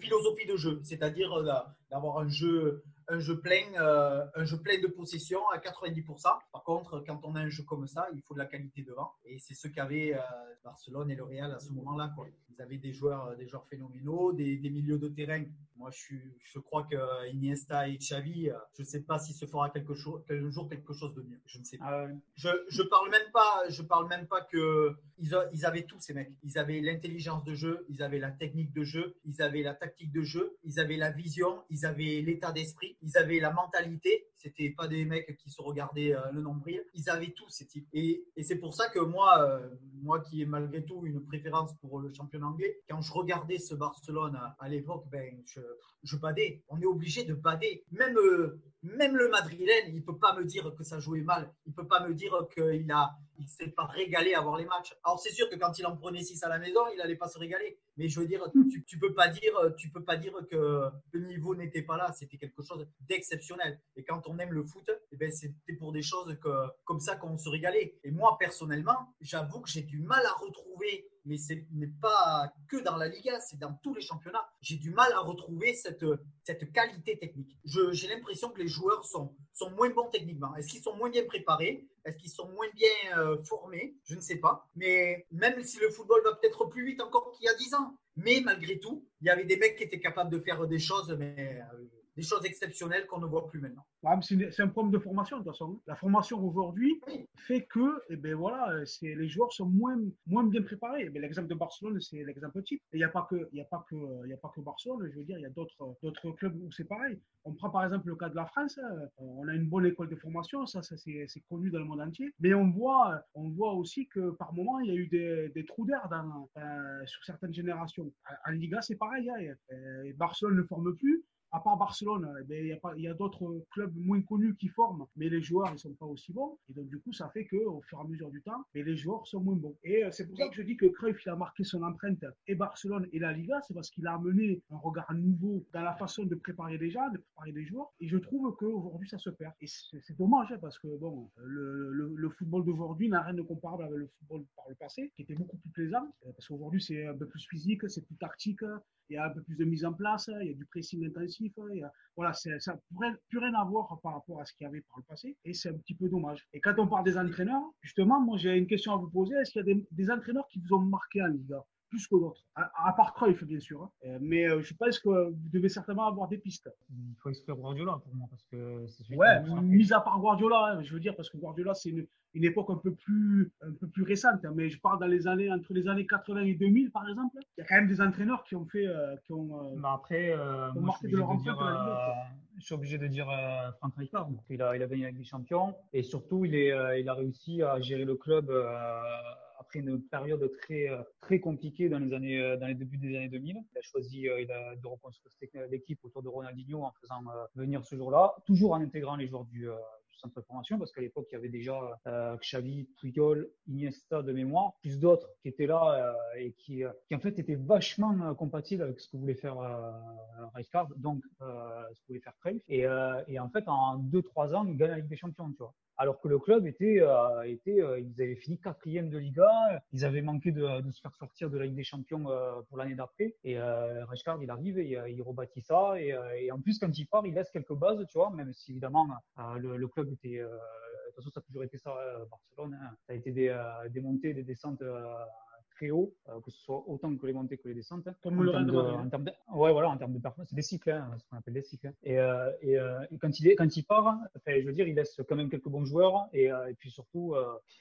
philosophie de jeu, c'est-à-dire euh, d'avoir un jeu, un jeu plein, euh, un jeu plein de possession à 90%. Par contre, quand on a un jeu comme ça, il faut de la qualité devant, et c'est ce qu'avaient euh, Barcelone et le Real à ce moment-là. Quoi. Ils avaient des joueurs, euh, des joueurs phénoménaux, des, des milieux de terrain. Moi, je, suis, je crois que Iniesta et Xavi, euh, je ne sais pas si se fera quelque chose, quel jour quelque chose de mieux. Je ne sais pas. Ah. Je, je parle même pas, je parle même pas que ils, a- ils avaient tous ces mecs. Ils avaient l'intelligence de jeu, ils avaient la technique de jeu, ils avaient la tactique de jeu, ils avaient la vision, ils avaient l'état d'esprit, ils avaient la mentalité. C'était pas des mecs qui se regardaient euh, le nombril. Ils avaient tous ces types. Et, c'est pour ça que moi, euh, moi qui ai malgré tout une préférence pour le championnat anglais, quand je regardais ce Barcelone à, l'époque, ben je, je badais. On est obligé de bader. Même, euh, même le Madrilène, il peut pas me dire que ça jouait mal. Il peut pas me dire qu'il a, il s'est pas régalé à voir les matchs. Alors c'est sûr que quand il en prenait 6 à la maison, il allait pas se régaler. Mais je veux dire, tu, tu peux pas dire, tu peux pas dire que le niveau n'était pas là. C'était quelque chose d'exceptionnel. Et quand on aime le foot, eh ben c'était pour des choses que, comme ça qu'on se régalait. Et moi personnellement, j'avoue que j'ai du mal à retrouver mais c'est n'est pas que dans la Liga, c'est dans tous les championnats. J'ai du mal à retrouver cette, qualité technique. J'ai l'impression que les joueurs sont, sont moins bons techniquement. Est-ce qu'ils sont moins bien préparés? Est-ce qu'ils sont moins bien euh, formés? Je ne sais pas. Mais même si le football va peut-être plus vite encore qu'il y a 10 ans, mais malgré tout, il y avait des mecs qui étaient capables de faire des choses, mais euh, des choses exceptionnelles qu'on ne voit plus maintenant. C'est un problème de formation de toute façon. La formation aujourd'hui fait que, eh ben voilà, les joueurs sont moins moins bien préparés. Eh ben, l'exemple de Barcelone, c'est l'exemple type. Il n'y a pas que y a pas que y a pas que Barcelone. Je veux dire, il y a d'autres clubs où c'est pareil. On prend par exemple le cas de la France. euh, On a une bonne école de formation, ça, ça c'est connu dans le monde entier. Mais on voit on voit aussi que par moment il y a eu des, des trous d'air euh, sur certaines générations. En Liga, c'est pareil. hein. Barcelone ne forme plus à part Barcelone, eh ben, il y a, d'autres clubs moins connus qui forment, mais les joueurs ne sont pas aussi bons. Et donc, du coup, ça fait qu'au fur et à mesure du temps, mais les joueurs sont moins bons. Et euh, c'est pour ça que je dis que Cruyff a marqué son empreinte et Barcelone et la Liga, c'est parce qu'il a amené un regard nouveau dans la façon de préparer les gens, de préparer les joueurs. Et je trouve qu'aujourd'hui, ça se perd. Et c'est dommage, hein, parce que bon, le, le- le football d'aujourd'hui n'a rien de comparable avec le football par le passé, qui était beaucoup plus plaisant. Euh, Parce qu'aujourd'hui, c'est un peu plus physique, c'est plus tactique, il y a un peu plus de mise en place, il y a du pressing intensif, y a- voilà, ça n'a plus rien à voir par rapport à ce qu'il y avait par le passé, et c'est un petit peu dommage. Et quand on parle des entraîneurs, justement, moi j'ai une question à vous poser, est-ce qu'il y a des entraîneurs qui vous ont marqué en Liga? Plus que d'autres, à, à part Cruyff bien sûr, hein. Euh, mais euh, je pense que vous devez certainement avoir des pistes. Il faut exclure Guardiola pour moi parce que c'est Ouais, marqué. mis à part Guardiola, hein, je veux dire, parce que Guardiola, c'est une, une époque un peu plus, un peu plus récente, hein, mais je parle dans les années, entre les années 80 et 2000, par exemple, il y a quand même des entraîneurs qui ont fait, euh, qui ont, Mais après, euh, moi, suis de leur obligé de dire, empreinte dans la Ligue, je suis obligé de dire euh, Franck Rijkaard. Il a, il a gagné avec des champions et surtout, il, est, euh, il a réussi à gérer le club euh, après une période très, euh, très compliquée dans les, années, euh, dans les débuts des années 2000. Il a choisi euh, il a, de reconstruire l'équipe autour de Ronaldinho en faisant venir ce jour-là, toujours en intégrant les joueurs du, centre de formation parce qu'à l'époque, il y avait déjà Xavi, Puyol, Iniesta de mémoire, plus d'autres qui étaient là et qui, qui en fait étaient vachement compatibles avec ce que voulait faire Rijkaard, donc ce que voulait faire Cruyff. Et, et en fait, en 2-3 ans, ils gagnent la Ligue des Champions, tu vois. Alors que le club était, euh, euh, ils avaient fini quatrième de Liga, ils avaient manqué de, se faire sortir de la Ligue des Champions euh, pour l'année d'après. Et euh, Rijkaard, il arrive et il rebâtit ça. Et, en plus, quand il part, il laisse quelques bases, tu vois, même si évidemment le, club était, de toute façon, ça a toujours été ça, Barcelone. hein. Ça a été des, montées, des descentes très haut, euh, que ce soit autant que les montées que les descentes. Comme en le termes Real de en termes de- ouais, voilà, en termes de performance, c'est des cycles, hein, ce qu'on appelle des cycles. Et, euh, et, euh, et quand il est, quand il part, je veux dire, il laisse quand même quelques bons joueurs et, et puis surtout,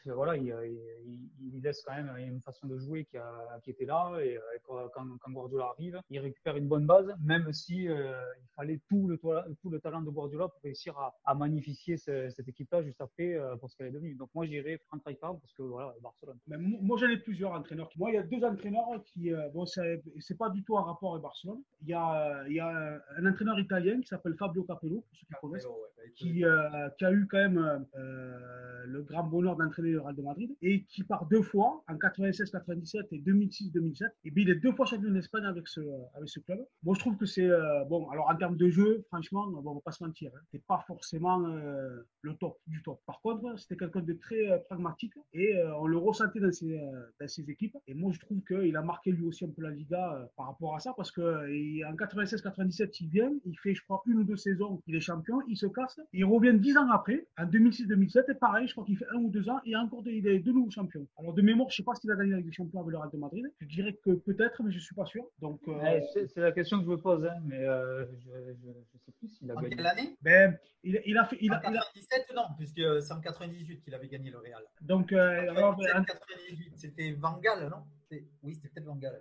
voilà, il, il, il laisse quand même une façon de jouer qui, a, qui était là et quand, quand Guardiola arrive, il récupère une bonne base, même si il fallait tout le, tout le talent de Guardiola pour réussir à, à magnifier ce- cette équipe-là juste après pour ce qu'elle est devenue. Donc moi, j'irais Frank Rijkaard parce que voilà, Barcelone. Mais mo- moi, j'en ai plusieurs entraîneurs. Moi, il y a deux entraîneurs qui, euh, bon, c'est pas du tout en rapport avec Barcelone. Il y a, euh, il y a un- entraîneur italien qui s'appelle Fabio Capello, pour ceux qui connaissent, Ouais, qui, euh, qui a eu quand même euh, le grand bonheur d'entraîner le Real de Madrid et qui part deux fois en 96-97 et 2006-2007. Et bien, il est deux fois champion d'Espagne avec ce, avec ce club. Moi, je trouve que c'est euh, bon. Alors, en termes de jeu, franchement, bon, on va pas se mentir, hein, c'est pas forcément euh, le top du top. Par contre, c'était quelqu'un de très euh, pragmatique et euh, on le ressentait dans ses, euh, dans ses équipes. Et moi, je trouve qu'il a marqué lui aussi un peu la Liga euh, par rapport à ça parce que euh, il- en 96-97, il vient, il fait, je crois, une ou deux saisons, il est champion, il se casse, il revient dix ans après, en 2006-2007, et pareil, je crois qu'il fait un ou deux ans, et encore il est de nouveau champion. Alors, de mémoire, je sais pas s'il a gagné avec des champions avec le Real de Madrid. Je dirais que peut-être, mais je suis pas sûr. Donc, euh, Ouais, c'est la question que je me pose, hein, mais euh, je, je, je sais plus s'il a En gagné. quelle année? Ben, il, il a fait, il En a, il a- 97, non, puisque c'est en 98 qu'il avait gagné le Real. donc, euh, alors, ben, en- 98, c'était Van Gaal, non C'était- Oui, c'était peut-être Van Gaal.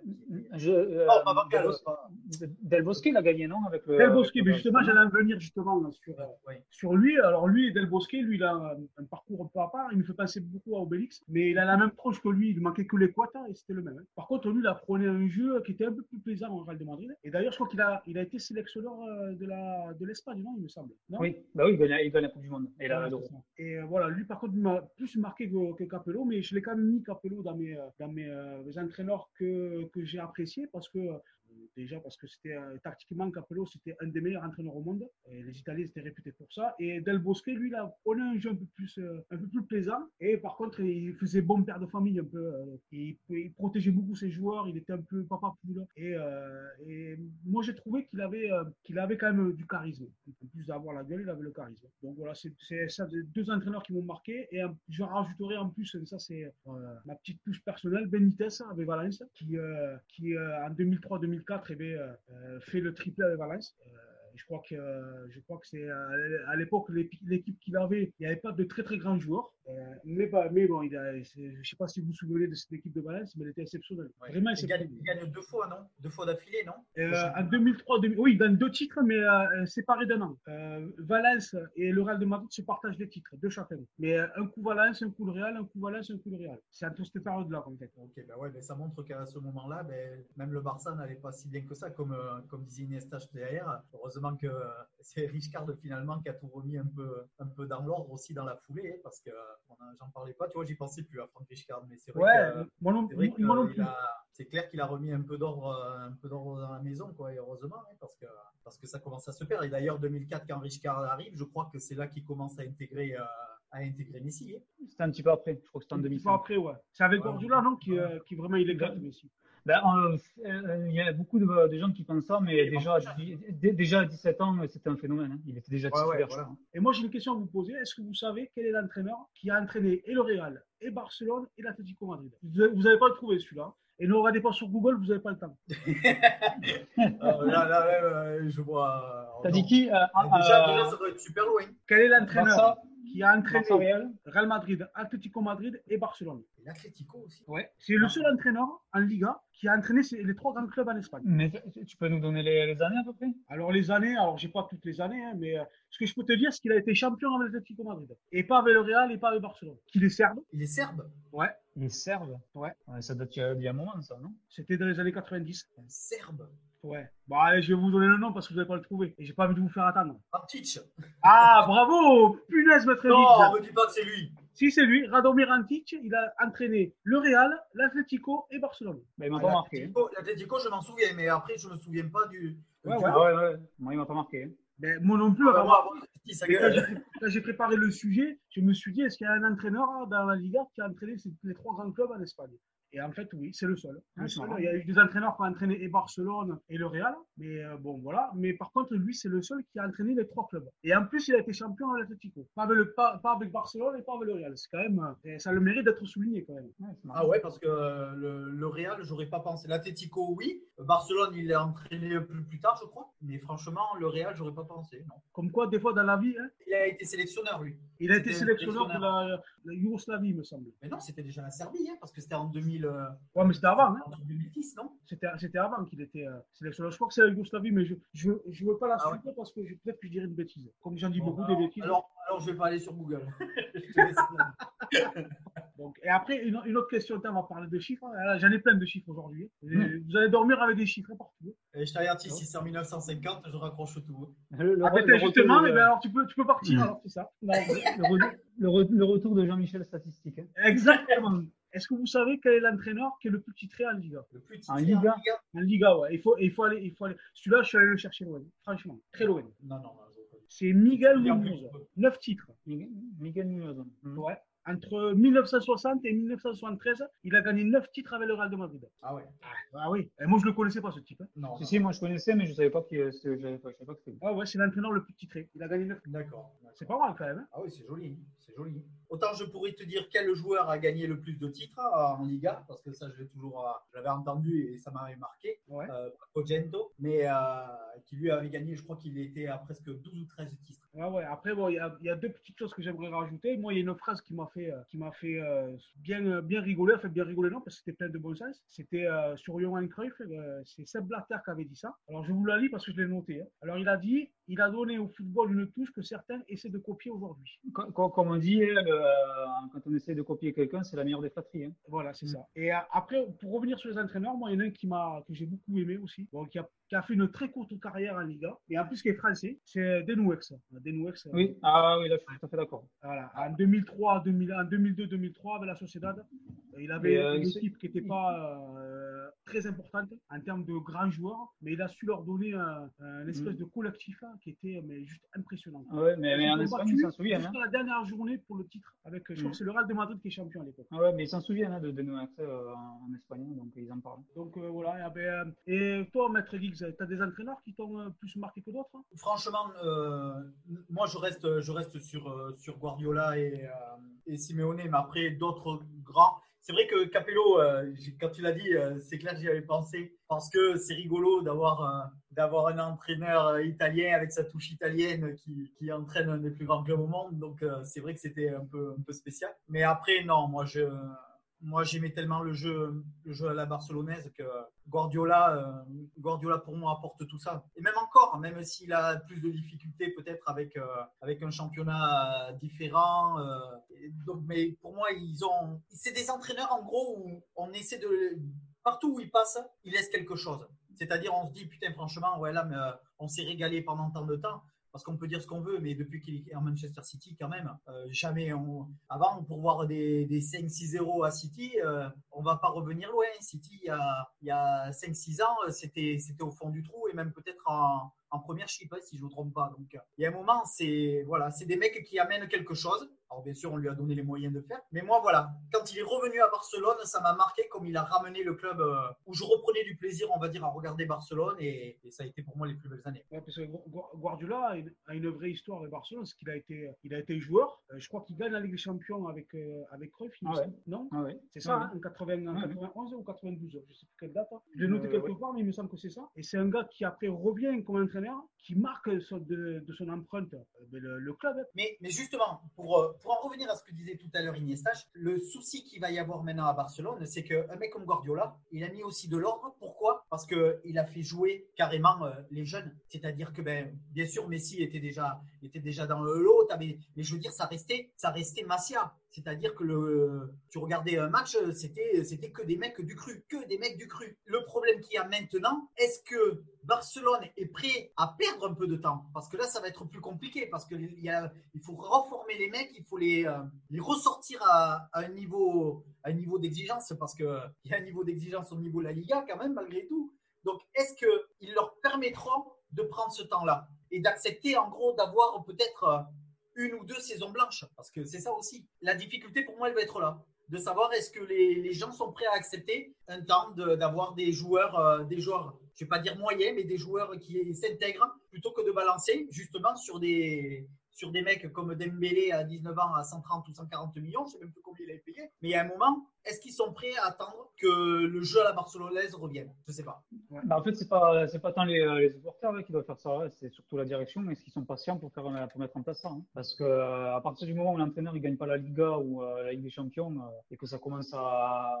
Je, euh, Non, pas Gaal, Del, pas- Del Bosque, il a gagné, non avec le, Del Bosque, avec mais justement, j'allais en venir justement là, sur, euh, Oui. sur lui. Alors lui, Del Bosque, lui, il a un, un parcours un peu à part. Il me fait penser beaucoup à Obélix, mais il a la même tronche que lui. Il manquait que l'équateur et c'était le même. hein. Par contre, lui, il a prôné un jeu qui était un peu plus plaisant au Real de Madrid. Et d'ailleurs, je crois qu'il a, il a été sélectionneur euh, de la de l'Espagne, non Il me semble. Non? Oui, bah oui, il gagne, il gagne la Coupe du Monde. Et la, Ouais, euh, voilà, lui par contre, il m'a plus marqué que, que Capello, mais je l'ai quand même mis Capello dans mes, euh, dans mes euh, entraîneurs que, que j'ai appréciés parce que déjà parce que c'était euh, tactiquement Capello c'était un des meilleurs entraîneurs au monde. Les Italiens étaient réputés pour ça. Et Del Bosque lui il a prenait un jeu un peu plus euh, un peu plus plaisant. Et par contre il faisait bon père de famille un peu euh, il, protégeait beaucoup ses joueurs. Il était un peu papa poule. Et, moi j'ai trouvé qu'il avait qu'il avait quand même du charisme. En plus d'avoir la gueule il avait le charisme. Donc voilà c'est ça deux entraîneurs qui m'ont marqué. Et je rajouterai en plus ça c'est ma petite touche personnelle Benitez avec Valence qui qui en 2003-2004 bien, euh, euh, fait le triplé avec Valence. Euh, je crois que euh, je crois que c'est euh, à l'époque l'équipe qu'il avait, il n'y avait pas de très très grands joueurs. Euh, mais, pas- mais bon, il a, je ne sais pas si vous vous souvenez de cette équipe de Valence, mais elle était exceptionnelle. Ouais. Vraiment il, gagne, exceptionnelle. il gagne deux fois, non? Deux fois d'affilée, non? Euh, en 2003, 2000 oui, il gagne deux titres, mais euh, séparés d'un an. Euh, Valence et le Real de Madrid se partagent les titres, deux chacun. Mais un coup Valence, un coup le Real, un coup Valence, un coup le Real. C'est entre cette période-là, en fait. Ok, ben ouais, ben ça montre qu'à ce moment-là, ben, même le Barça n'allait pas si bien que ça, comme, comme disait Iniesta derrière. Heureusement que c'est Richcard finalement qui a tout remis un peu, un peu dans l'ordre aussi dans la foulée, hein, parce que euh, j'en parlais pas, tu vois, j'y pensais plus à Franck Richcard, mais c'est vrai Ouais, que. moi non, C'est vrai moi non que plus. il a- c'est clair qu'il a remis un peu d'ordre, euh, un peu d'ordre dans la maison, quoi, et heureusement, hein, parce que parce que ça commence à se perdre. Et d'ailleurs, 2004, quand Richcard arrive, je crois que c'est là qu'il commence à intégrer, euh, à intégrer Messi. hein. C'était un petit peu après, je crois que c'était en Un petit peu 2005. après, ouais. C'est avec Ouais. Guardiola, non, qui, euh, qui vraiment il éclate Messi. Ben, euh, euh, il y a beaucoup de, de gens qui pensent ça, mais Et déjà, déjà à 17 ans, c'était un phénomène. hein. Il était déjà titulaire, ouais, je voilà. crois. Et moi, j'ai une question à vous poser. Est-ce que vous savez quel est l'entraîneur qui a entraîné et le Real, et Barcelone, et l'Atlético Madrid? Vous n'avez pas le trouvé, celui-là. Et ne regardez pas sur Google, vous n'avez pas le temps. Euh, [laughs] là, là, là, euh, je vois. euh, T'as dit qui euh, déjà, euh, déjà, ça doit être super loin. Quel est l'entraîneur? Qui a entraîné Real Real Madrid, Atlético Madrid et Barcelone Et L'Atlético aussi. Ouais. C'est le seul entraîneur en Liga qui a entraîné les trois grands clubs en Espagne. Mais tu peux nous donner les, les années à peu près? Alors les années, alors j'ai pas toutes les années, hein, mais euh, ce que je peux te dire, c'est qu'il a été champion avec l'Atlético Madrid. Et pas avec le Real et pas avec Barcelone. Qu'il est serbe. Il est serbe. Ouais. Il est serbe? Ouais. Ça date il y a- il y a un moment, ça, non? C'était dans les années 90. Un serbe. Ouais. Bon, allez, je vais vous donner le nom parce que vous n'allez pas le trouver. Et j'ai pas envie de vous faire attendre. Antic. Ah, bravo Punaise, maître Non, on me dit pas que c'est lui. Si, c'est lui. Radomir Antic, il a entraîné le Real, l'Atlético et Barcelone. Ben, Il m'a Ah, pas marqué. hein. L'Atlético, je m'en souviens, mais après, je me souviens pas du. Ouais, du- ouais. Ah ouais, ouais. Moi, il m'a pas marqué. hein. Mais moi non plus. Ah, bah, moi, Et quand j'ai préparé le sujet, je me suis dit, est-ce qu'il y a un entraîneur dans la Liga qui a entraîné les trois grands clubs en Espagne? Et en fait, oui, c'est le seul. Ah, Le seul. Il y a eu des entraîneurs qui ont entraîné et Barcelone et le Real, mais euh, bon, voilà. Mais par contre, lui, c'est le seul qui a entraîné les trois clubs. Et en plus, il a été champion à l'Atlético. Pas, avec le- pas, pas avec Barcelone et pas avec le Real. C'est quand même, euh, et ça a le mérite d'être souligné quand même. Ouais. Ah ouais, parce que euh, le, le Real, j'aurais pas pensé. L'Atletico, oui. Barcelone, il l'a entraîné plus, plus tard, je crois. Mais franchement, le Real, j'aurais pas pensé. Non. Comme quoi, des fois dans la vie, hein, Il a été sélectionneur, lui. Il a été sélectionneur de la, la Yougoslavie, me semble. Mais non, c'était déjà la Serbie, hein, parce que c'était en 2000, euh, Ouais, mais c'était avant. Hein. en 2010, non? C'était c'était avant qu'il était euh, sélectionneur. Je crois que c'est la Yougoslavie, mais je je, je veux pas la Ah ouais. suivre parce que je- peut-être que je dirais une bêtise. Comme j'en dis Bon, beaucoup alors, des bêtises. alors, alors, je vais pas aller sur Google. [laughs] [laughs] Donc, et après, une, une autre question, on va parler de chiffres. hein. J'en ai plein de chiffres aujourd'hui. Et Mm. Vous allez dormir avec des chiffres hein, partout. Et je t'avertis, si c'est en 1950, je raccroche tout. hein. Le, le- Ah, justement, de- eh ben, alors tu peux, tu peux partir. Mm. Alors, c'est ça. le, re- le re- le retour de Jean-Michel Statistique. hein. Exactement. Est-ce que vous savez quel est l'entraîneur qui est le plus titré en Liga? Le plus En titré Liga. En Liga, ouais. Il faut, il faut aller, il faut aller. Celui-là, je suis allé le chercher loin. Franchement, très loin. Non, non, non. C'est Miguel Munoz. Neuf titres. Miguel Munoz. Mhm. Ouais. Entre 1960 et 1973, il a gagné 9 titres avec le Real de Madrid. Ah ouais. Ah oui. Et moi, je le connaissais pas, ce type. hein. Non. Si, non. si, moi je connaissais, mais je savais pas qui je savais pas, je savais pas que c'était. lui. Ah ouais, c'est l'entraîneur le plus titré. Il a gagné 9 D'accord. C'est pas mal quand même. hein. Ah oui, c'est joli, c'est joli. Autant je pourrais te dire quel joueur a gagné le plus de titres euh, en Liga, parce que ça, je l'ai toujours, euh, je l'avais entendu et ça m'avait marqué. Ouais. Euh, Cogento, mais euh, qui lui avait gagné, je crois qu'il était à presque 12 ou 13 titres. Ah ouais, après, bon, il y, a- il y a deux petites choses que j'aimerais rajouter. Moi, il y a une phrase qui m'a fait, euh, qui m'a fait euh, bien, euh, bien rigoler. Enfin, bien rigoler, non, parce que c'était plein de bon sens. C'était sur Johan Cruyff. c'est Seb Blatter qui avait dit ça. Alors, je vous la lis parce que je l'ai noté. hein. Alors, il a dit il a donné au football une touche que certains essaient de copier aujourd'hui. Co- co- Comme on dit, euh, quand on essaie de copier quelqu'un, c'est la meilleure des flatteries. hein. Voilà, c'est Mm. ça. Et après, pour revenir sur les entraîneurs, moi, il y en a un qui m'a, que j'ai beaucoup aimé aussi, bon, qui, a, qui a fait une très courte carrière en Liga, et en plus qui est français, c'est Denouex. Denouex, euh, Oui, ah oui, là je suis tout à fait d'accord. Voilà, en 2003, 2000 en 2002-2003 avec la Sociedad, il avait euh, une équipe qui n'était pas euh, très importante en termes de grands joueurs, mais il a su leur donner un, un espèce Mm. de collectif hein, qui était mais juste impressionnant. Ah ouais, mais, mais en Espagne, ils s'en souviennent. Hein. Jusqu'à la dernière journée pour le titre, avec, je crois Mm. que c'est le Real de Madrid qui est champion à l'époque. Ah ouais, mais ils s'en souviennent hein, de, accès euh, en, en espagnol, donc ils en parlent. Donc euh, voilà, et, ben, et toi, Maître Giggs, tu as des entraîneurs qui t'ont plus marqué que d'autres hein? Franchement, euh, moi je reste, je reste sur, sur Guardiola et, euh, et Simeone, mais après d'autres grands. C'est vrai que Capello, euh, quand tu l'as dit, euh, c'est clair j'y avais pensé parce que c'est rigolo d'avoir un, entraîneur euh, italien avec sa touche italienne qui, qui entraîne un des plus grands clubs au monde. Donc c'est vrai que c'était un peu, un peu spécial. Mais après, non, moi je, moi j'aimais tellement le jeu, le jeu à la barcelonaise que Guardiola, euh, Guardiola pour moi apporte tout ça. Et même encore, même s'il a plus de difficultés peut-être avec, euh, avec un championnat euh, différent. donc, mais pour moi, ils ont, c'est des entraîneurs en gros où on essaie de, partout où ils passent, ils laissent quelque chose. C'est-à-dire, on se dit, putain, franchement, ouais, là, mais, on s'est régalé pendant tant de temps. Parce qu'on peut dire ce qu'on veut, mais depuis qu'il est en Manchester City, quand même, euh, jamais on. Avant, pour voir des, des 5-6-0 à City, euh, on va pas revenir loin. City, il y a, a 5-6 ans, euh, c'était, c'était au fond du trou et même peut-être en, en première chip, hein, si je ne me trompe pas. Donc, euh, il y a un moment, c'est voilà, c'est des mecs qui amènent quelque chose. Alors, bien sûr, on lui a donné les moyens de faire. Mais moi, voilà, quand il est revenu à Barcelone, ça m'a marqué comme il a ramené le club euh, où je reprenais du plaisir, on va dire, à regarder Barcelone. Et, et ça a été pour moi les plus belles années. Ouais, parce que Gu- Gu- Guardiola a une, a une vraie histoire avec Barcelone, parce qu'il a été, il a été joueur. Euh, je crois qu'il gagne la Ligue des Champions avec, euh, avec Cruyff, Ah ouais. non Ah ouais. C'est ça, Ouais. hein, en, 80, en Ouais. 91 ou 92, je sais plus quelle date. hein. Je l'ai noté Euh, quelque ouais. part, mais il me semble que c'est ça. Et c'est un gars qui après revient comme entraîneur, qui marque son- de, son empreinte euh, le, club. Mais, mais justement, pour, euh, pour en revenir à ce que disait tout à l'heure Iniesta, le souci qu'il va y avoir maintenant à Barcelone, c'est qu'un mec comme Guardiola, il a mis aussi de l'ordre. Pourquoi? Parce qu'il a fait jouer carrément euh, les jeunes. C'est-à-dire que, ben, bien sûr, Messi était déjà, était déjà dans le lot, t'avais- mais je veux dire, ça restait, ça restait Masia. C'est-à-dire que tu regardais un match, c'était, c'était que des mecs du cru, que des mecs du cru. Le problème qu'il y a maintenant, est-ce que Barcelone est prêt à perdre un peu de temps? Parce que là, ça va être plus compliqué, parce qu'il faut reformer les mecs, il faut les, euh, les ressortir à, à un niveau, à un niveau d'exigence, parce qu'il y a un niveau d'exigence au niveau de la Liga quand même, malgré tout. Donc, est-ce qu'ils leur permettront de prendre ce temps-là? Et d'accepter, en gros, d'avoir peut-être euh, une ou deux saisons blanches Parce que c'est ça aussi. La difficulté, pour moi, elle va être là. de savoir est-ce que les, les, gens sont prêts à accepter un temps d'avoir des joueurs, euh, des joueurs, je vais pas dire moyens, mais des joueurs qui s'intègrent plutôt que de balancer justement sur des, sur des mecs comme Dembélé à 19 ans à 130 ou 140 millions, je sais même plus combien il avait payé. Mais il y a un moment, est-ce qu'ils sont prêts à attendre que le jeu à la barcelonaise revienne? Je ne sais pas. Bah, en fait, c'est pas c'est pas tant les, euh, les supporters qui doivent faire ça, c'est surtout la direction. Est-ce qu'ils sont patients pour faire pour mettre en place ça hein? Parce que euh, à partir du moment où l'entraîneur il gagne pas la Liga ou euh, la Ligue des Champions et que ça commence à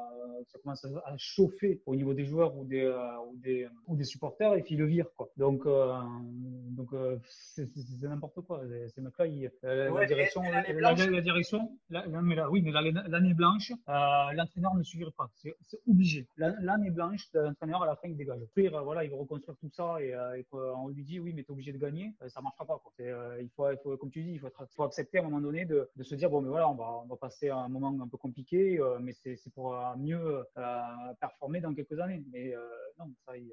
ça commence à, chauffer au niveau des joueurs ou des ou des ou des supporters et puis le vire quoi. Donc donc c'est n'importe quoi. Ces mecs-là, la, direction, la, direction, mais là, oui, mais l'année blanche l'entraîneur ne suivra pas. C'est obligé. L'année blanche, l'entraîneur, à la fin, il dégage. Puis, voilà, il va reconstruire tout ça et, euh, on lui dit, oui, mais tu es obligé de gagner, euh, ça ne marchera pas. Euh, il, faut, il comme tu dis, il faut, accepter à un moment donné de, se dire, bon, mais voilà, on va, on va passer un moment un peu compliqué, mais c'est pour mieux performer dans quelques années. Mais non, ça, il,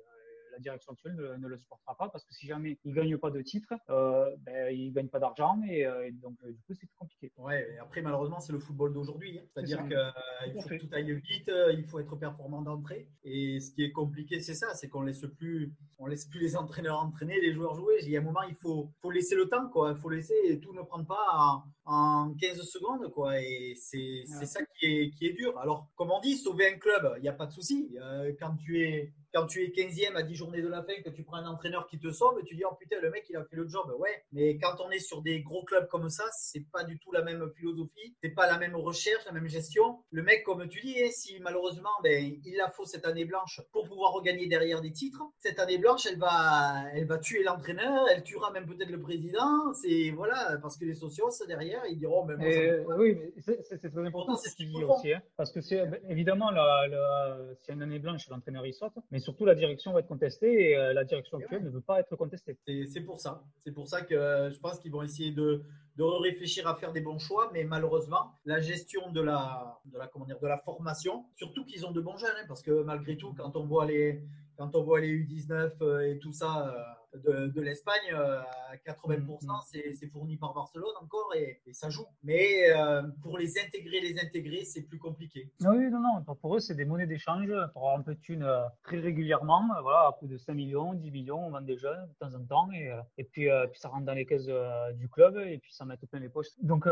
la direction actuelle ne, le supportera pas parce que si jamais il gagne pas de titre, euh, ben, il gagne pas d'argent et, euh, donc euh, du coup c'est compliqué. Ouais, et après malheureusement c'est le football d'aujourd'hui, hein. c'est-à-dire qu'il euh, faut que tout aille vite, il faut être performant d'entrée et ce qui est compliqué c'est ça, c'est qu'on laisse plus, on laisse plus les entraîneurs entraîner, les joueurs jouer. Il y a un moment il faut, faut laisser le temps quoi, il faut laisser et tout ne prendre pas en, 15 secondes quoi et c'est ça qui est qui est dur. Alors comme on dit, sauver un club, il n'y a pas de souci. quand tu es quand tu es 15e à 10 journées de la fin, que tu prends un entraîneur qui te sauve, tu dis oh putain le mec il a fait le job. Ouais, mais quand on est sur des gros clubs comme ça, c'est pas du tout la même philosophie, c'est pas la même recherche, la même gestion. Le mec comme tu dis, hein, si malheureusement ben il la faut cette année blanche pour pouvoir regagner derrière des titres, cette année blanche elle va elle va tuer l'entraîneur, elle tuera même peut-être le président. C'est voilà parce que les socios derrière ils diront ben, oui c'est très important c'est ce qu'il dit aussi hein, parce que c'est évidemment la, la, si une année blanche l'entraîneur il saute, mais surtout la direction va être contestée et euh, la direction actuelle ne veut pas être contestée. C'est pour ça. C'est pour ça que euh, je pense qu'ils vont essayer de, de réfléchir à faire des bons choix, mais malheureusement, la gestion de la, de la, comment dire, de la formation, surtout qu'ils ont de bons jeunes, hein, parce que malgré tout, quand on voit les, quand on voit les U19 euh, et tout ça, de, l'Espagne, euh, à 80%, mm, mm. c'est fourni par Barcelone encore et, ça joue. Mais euh, pour les intégrer, les intégrer, c'est plus compliqué. Oui, non, non. Pour eux, c'est des monnaies d'échange pour avoir un peu de thunes euh, très régulièrement. Voilà, à coup de 5 millions, 10 millions, on vend des jeunes de temps en temps et, et puis, puis ça rentre dans les caisses du club et puis ça met plein les poches. Donc,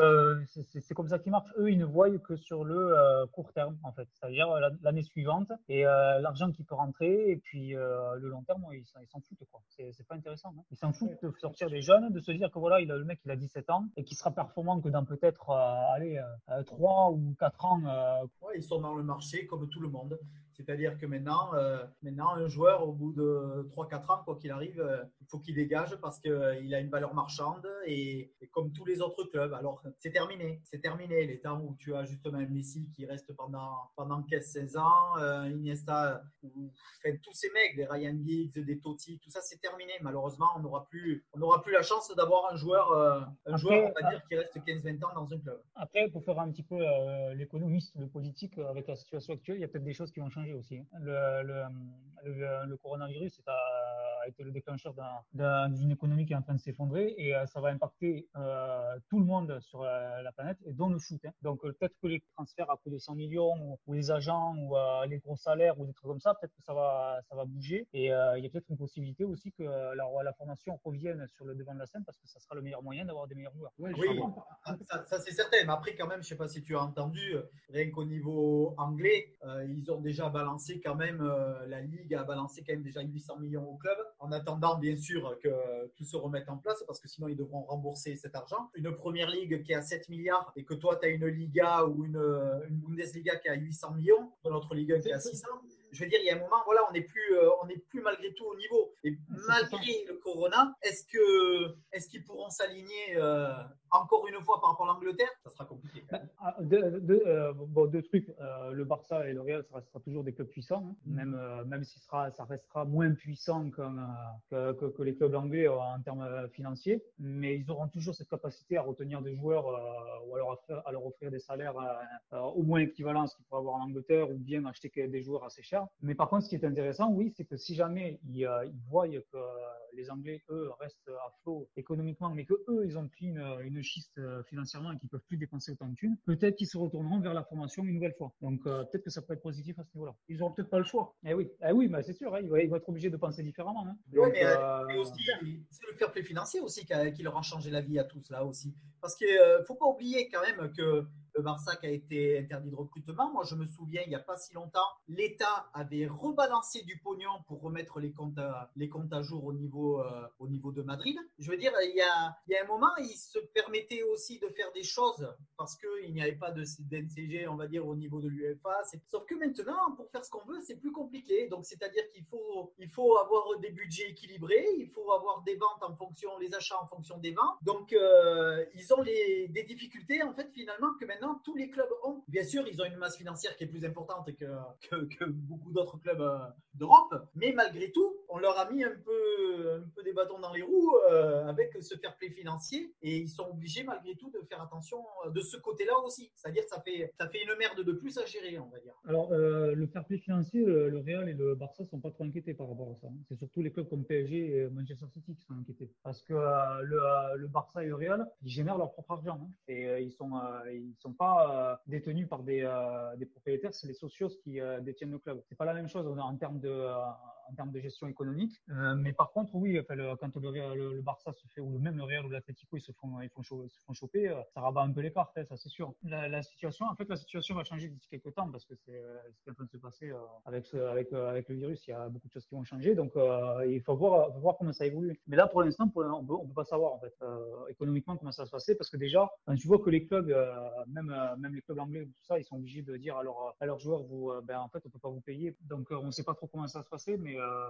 c'est comme ça qu'ils marchent. Eux, ils ne voient que sur le court terme, en fait. C'est-à-dire l'année suivante et l'argent qui peut rentrer et puis le long terme, ils s'en foutent. C'est pas intéressant. Hein. Ils s'en foutent de sortir des jeunes, de se dire que voilà, il a, le mec, il a 17 ans et qui sera performant que dans peut-être euh, allez, 3 euh, ou 4 ans. Euh. Ils sont dans le marché comme tout le monde. C'est-à-dire que maintenant, euh, maintenant, un joueur, au bout de 3-4 ans, quoi qu'il arrive, euh, il faut qu'il dégage parce qu'il euh, a une valeur marchande et, comme tous les autres clubs. Alors, c'est terminé. C'est terminé. Les temps où tu as justement Messi qui reste pendant, pendant 15-16 ans, Iniesta, ou, tous ces mecs, des Ryan Giggs, des Totti, tout ça, c'est terminé. Malheureusement, on n'aura plus, plus la chance d'avoir un joueur, un joueur, on va dire, qui reste 15-20 ans dans un club. Après, pour faire un petit peu l'économiste, le politique avec la situation actuelle, il y a peut-être des choses qui vont changer aussi. Hein. Le, le, le, coronavirus a, été le déclencheur d'une économie qui est en train de s'effondrer et euh, ça va impacter euh, tout le monde sur euh, la, planète, et dont le foot. Hein. Donc peut-être que les transferts à plus de 100 millions ou, les agents ou les gros salaires ou des trucs comme ça, peut-être que ça va, ça va bouger. Et il y a peut-être une possibilité aussi que la, la, formation revienne sur le devant de la scène parce que ça sera le meilleur moyen d'avoir des meilleurs joueurs. oui, ça, ça c'est certain. Mais après, quand même, je ne sais pas si tu as entendu, rien qu'au niveau anglais, ils ont déjà balancé quand même, euh, la Ligue a balancé quand même déjà 800 millions au club, en attendant bien sûr que tout se remette en place, parce que sinon ils devront rembourser cet argent. Une première ligue qui à 7 milliards et que toi tu as une Liga ou une, une Bundesliga qui a 800 millions, notre Ligue qui à 600 je veux dire, il y a un moment, voilà, on n'est plus, euh, on n'est plus malgré tout au niveau. Et malgré le Corona, est-ce que, est-ce qu'ils pourront s'aligner euh, encore une fois par rapport à l'Angleterre Ça sera compliqué. Bah, ah, euh, bon, deux trucs. le Barça et le Real, ça restera toujours des clubs puissants, hein. mm. même, même si sera, ça restera moins puissant que, que, les clubs anglais en termes financiers. Mais ils auront toujours cette capacité à retenir des joueurs ou alors à, à, leur offrir des salaires au moins équivalents à ce qu'ils pourraient avoir en Angleterre ou bien acheter des joueurs assez chers. Mais par contre, ce qui est intéressant, oui, c'est que si jamais ils, voient que les Anglais, eux, restent à flot économiquement, mais que eux, ils ont pris une, une schiste financièrement et qu'ils peuvent plus dépenser autant de thunes, peut-être qu'ils se retourneront vers la formation une nouvelle fois. Donc peut-être que ça peut être positif à ce niveau-là. Ils n'auront peut-être pas le choix. Eh oui, eh oui, bah, c'est sûr, hein, ils, vont, être obligés de penser différemment. Hein. mais, aussi, c'est le fair play financier aussi qui, qui, leur a changé la vie à tous là aussi. Parce qu'il ne faut pas oublier quand même que le Barça qui a été interdit de recrutement. Moi, je me souviens, il n'y a pas si longtemps, l'État avait rebalancé du pognon pour remettre les comptes à, jour au niveau, euh, au niveau de Madrid. Je veux dire, il y, a, il y a un moment, il se permettait aussi de faire des choses parce qu'il n'y avait pas de d'NCG, on va dire, au niveau de l'UEFA. Sauf que maintenant, pour faire ce qu'on veut, c'est plus compliqué. Donc, c'est-à-dire qu'il faut, il faut avoir des budgets équilibrés, il faut avoir des ventes en fonction, les achats en fonction des ventes. Donc, euh, ils ont les, des difficultés, en fait, finalement, que maintenant, tous les clubs ont. Bien sûr, ils ont une masse financière qui est plus importante que, que, beaucoup d'autres clubs euh, d'Europe, mais malgré tout, on leur a mis un peu, un peu des bâtons dans les roues euh, avec ce fair play financier et ils sont obligés malgré tout de faire attention euh, de ce côté-là aussi. C'est-à-dire que ça fait, ça fait une merde de plus à gérer, on va dire. Alors, le fair play financier, le, Real et le Barça sont pas trop inquiétés par rapport à ça. Hein. C'est surtout les clubs comme PSG et Manchester City qui sont inquiétés. Parce que le, le, Barça et le Real, ils génèrent leur propre argent. Hein. et ils sont, ils sont pas euh, détenus par des, euh, des propriétaires, c'est les socios qui euh, détiennent le club. C'est pas la même chose en termes de en termes de gestion économique. Euh, mais par contre, oui, enfin, quand le, le, Barça se fait, ou même le Real ou l'Atlético, ils se font, ils font, se font choper, euh, ça rabat un peu les cartes, hein, ça c'est sûr. La, situation, en fait, la situation va changer d'ici quelques temps parce que c'est ce qui est en train de se passer euh, avec, avec, avec le virus. Il y a beaucoup de choses qui vont changer, donc il faut voir, voir comment ça évolue. Mais là, pour l'instant, on peut, peut pas savoir en fait économiquement comment ça va se passer parce que déjà, quand tu vois que les clubs, même, même les clubs anglais, tout ça, ils sont obligés de dire à, à leurs joueurs, vous, ben, en fait, on peut pas vous payer. Donc, on ne sait pas trop comment ça va se passer, mais euh,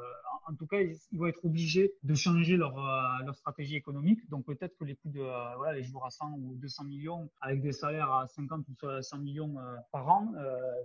en tout cas, ils, vont être obligés de changer leur, euh, leur stratégie économique. Donc peut-être que les coûts de euh, voilà, les joueurs à 100 ou 200 millions avec des salaires à 50 ou 100 millions par an,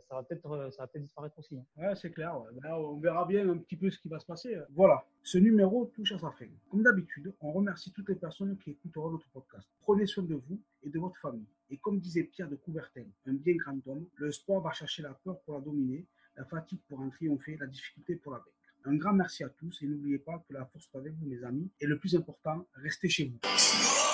ça va peut-être peut-être disparaître aussi. Ouais, c'est clair. Ben, on verra bien un petit peu ce qui va se passer. Voilà, ce numéro touche à sa fin. Comme d'habitude, on remercie toutes les personnes qui écouteront notre podcast. Prenez soin de vous et de votre famille. Et comme disait Pierre de Coubertin, un bien grand homme, le sport va chercher la peur pour la dominer, la fatigue pour en triompher, la difficulté pour la vaincre. Un grand merci à tous et n'oubliez pas que la force est avec vous, mes amis. Et le plus important, restez chez vous.